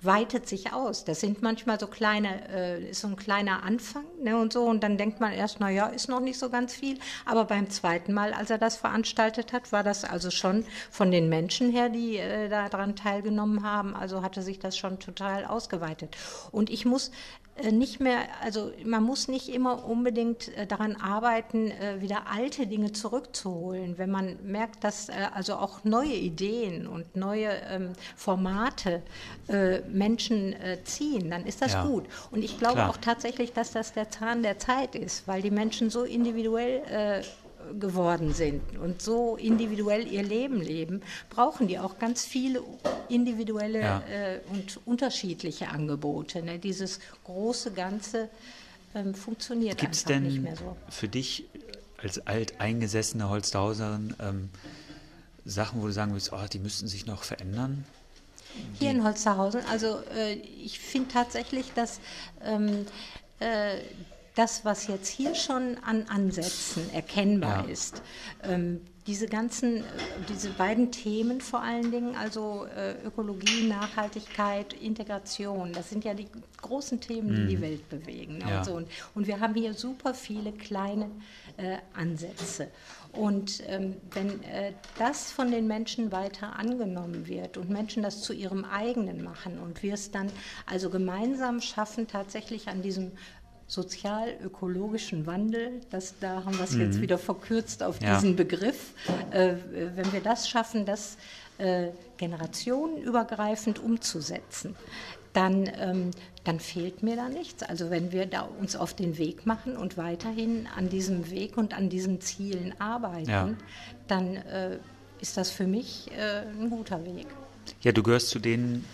weitet sich aus. Das sind manchmal so kleine, äh, ist so ein kleiner Anfang ne, und so. Und dann denkt man erst, na ja, ist noch nicht so ganz viel. Aber beim zweiten Mal, als er das veranstaltet hat, war das also schon von den Menschen her, die äh, daran teilgenommen haben, also hatte sich das schon total ausgeweitet. Und ich muss äh, nicht mehr, also man muss nicht immer unbedingt äh, daran arbeiten, äh, wieder alte Dinge zurückzuholen. Wenn man merkt, dass also auch neue Ideen und neue ähm, Formate Menschen ziehen, dann ist das ja. gut. Und ich glaube Klar. auch tatsächlich, dass das der Zahn der Zeit ist, weil die Menschen so individuell geworden sind und so individuell ihr Leben leben, brauchen die auch ganz viele individuelle ja. äh, und unterschiedliche Angebote. Ne? Dieses große Ganze ähm, funktioniert Gibt's einfach denn nicht mehr so. Für dich als alteingesessene Holsterhauserin ähm, Sachen, wo du sagen willst, oh, die müssten sich noch verändern? Hier in Holsterhausen, also äh, ich finde tatsächlich, dass ähm, äh, das, was jetzt hier schon an Ansätzen erkennbar ja. ist, ähm, diese ganzen, äh, diese beiden Themen vor allen Dingen, also äh, Ökologie, Nachhaltigkeit, Integration, das sind ja die großen Themen, die mm. die Welt bewegen. Ja. Und, so. und, wir haben hier super viele kleine äh, Ansätze. Und ähm, wenn äh, das von den Menschen weiter angenommen wird und Menschen das zu ihrem eigenen machen und wir es dann also gemeinsam schaffen, tatsächlich an diesem sozial-ökologischen Wandel, das, da haben wir es mhm. jetzt wieder verkürzt auf ja. diesen Begriff, äh, wenn wir das schaffen, das äh, generationenübergreifend umzusetzen, dann, ähm, dann fehlt mir da nichts. Also wenn wir da uns auf den Weg machen und weiterhin an diesem Weg und an diesen Zielen arbeiten, ja. dann äh, ist das für mich äh, ein guter Weg. Ja, du gehörst zu den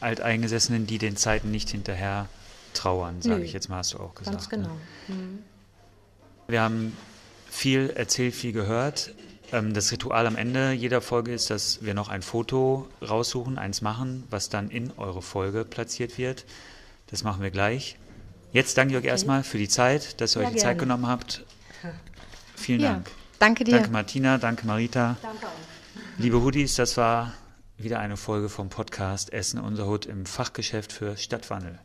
Alteingesessenen, die den Zeiten nicht hinterher trauern, sage ich jetzt mal, hast du auch gesagt. Ganz genau. Ne? Mhm. Wir haben viel erzählt, viel gehört. Ähm, das Ritual am Ende jeder Folge ist, dass wir noch ein Foto raussuchen, eins machen, was dann in eure Folge platziert wird. Das machen wir gleich. Jetzt danke ich euch okay. erstmal für die Zeit, dass ihr ja, euch die gerne. Zeit genommen habt. Vielen ja, Dank. Danke dir. Danke Martina, danke Marita. Danke auch. Liebe Hoodies, das war wieder eine Folge vom Podcast Essen unser Hut im Fachgeschäft für Stadtwandel.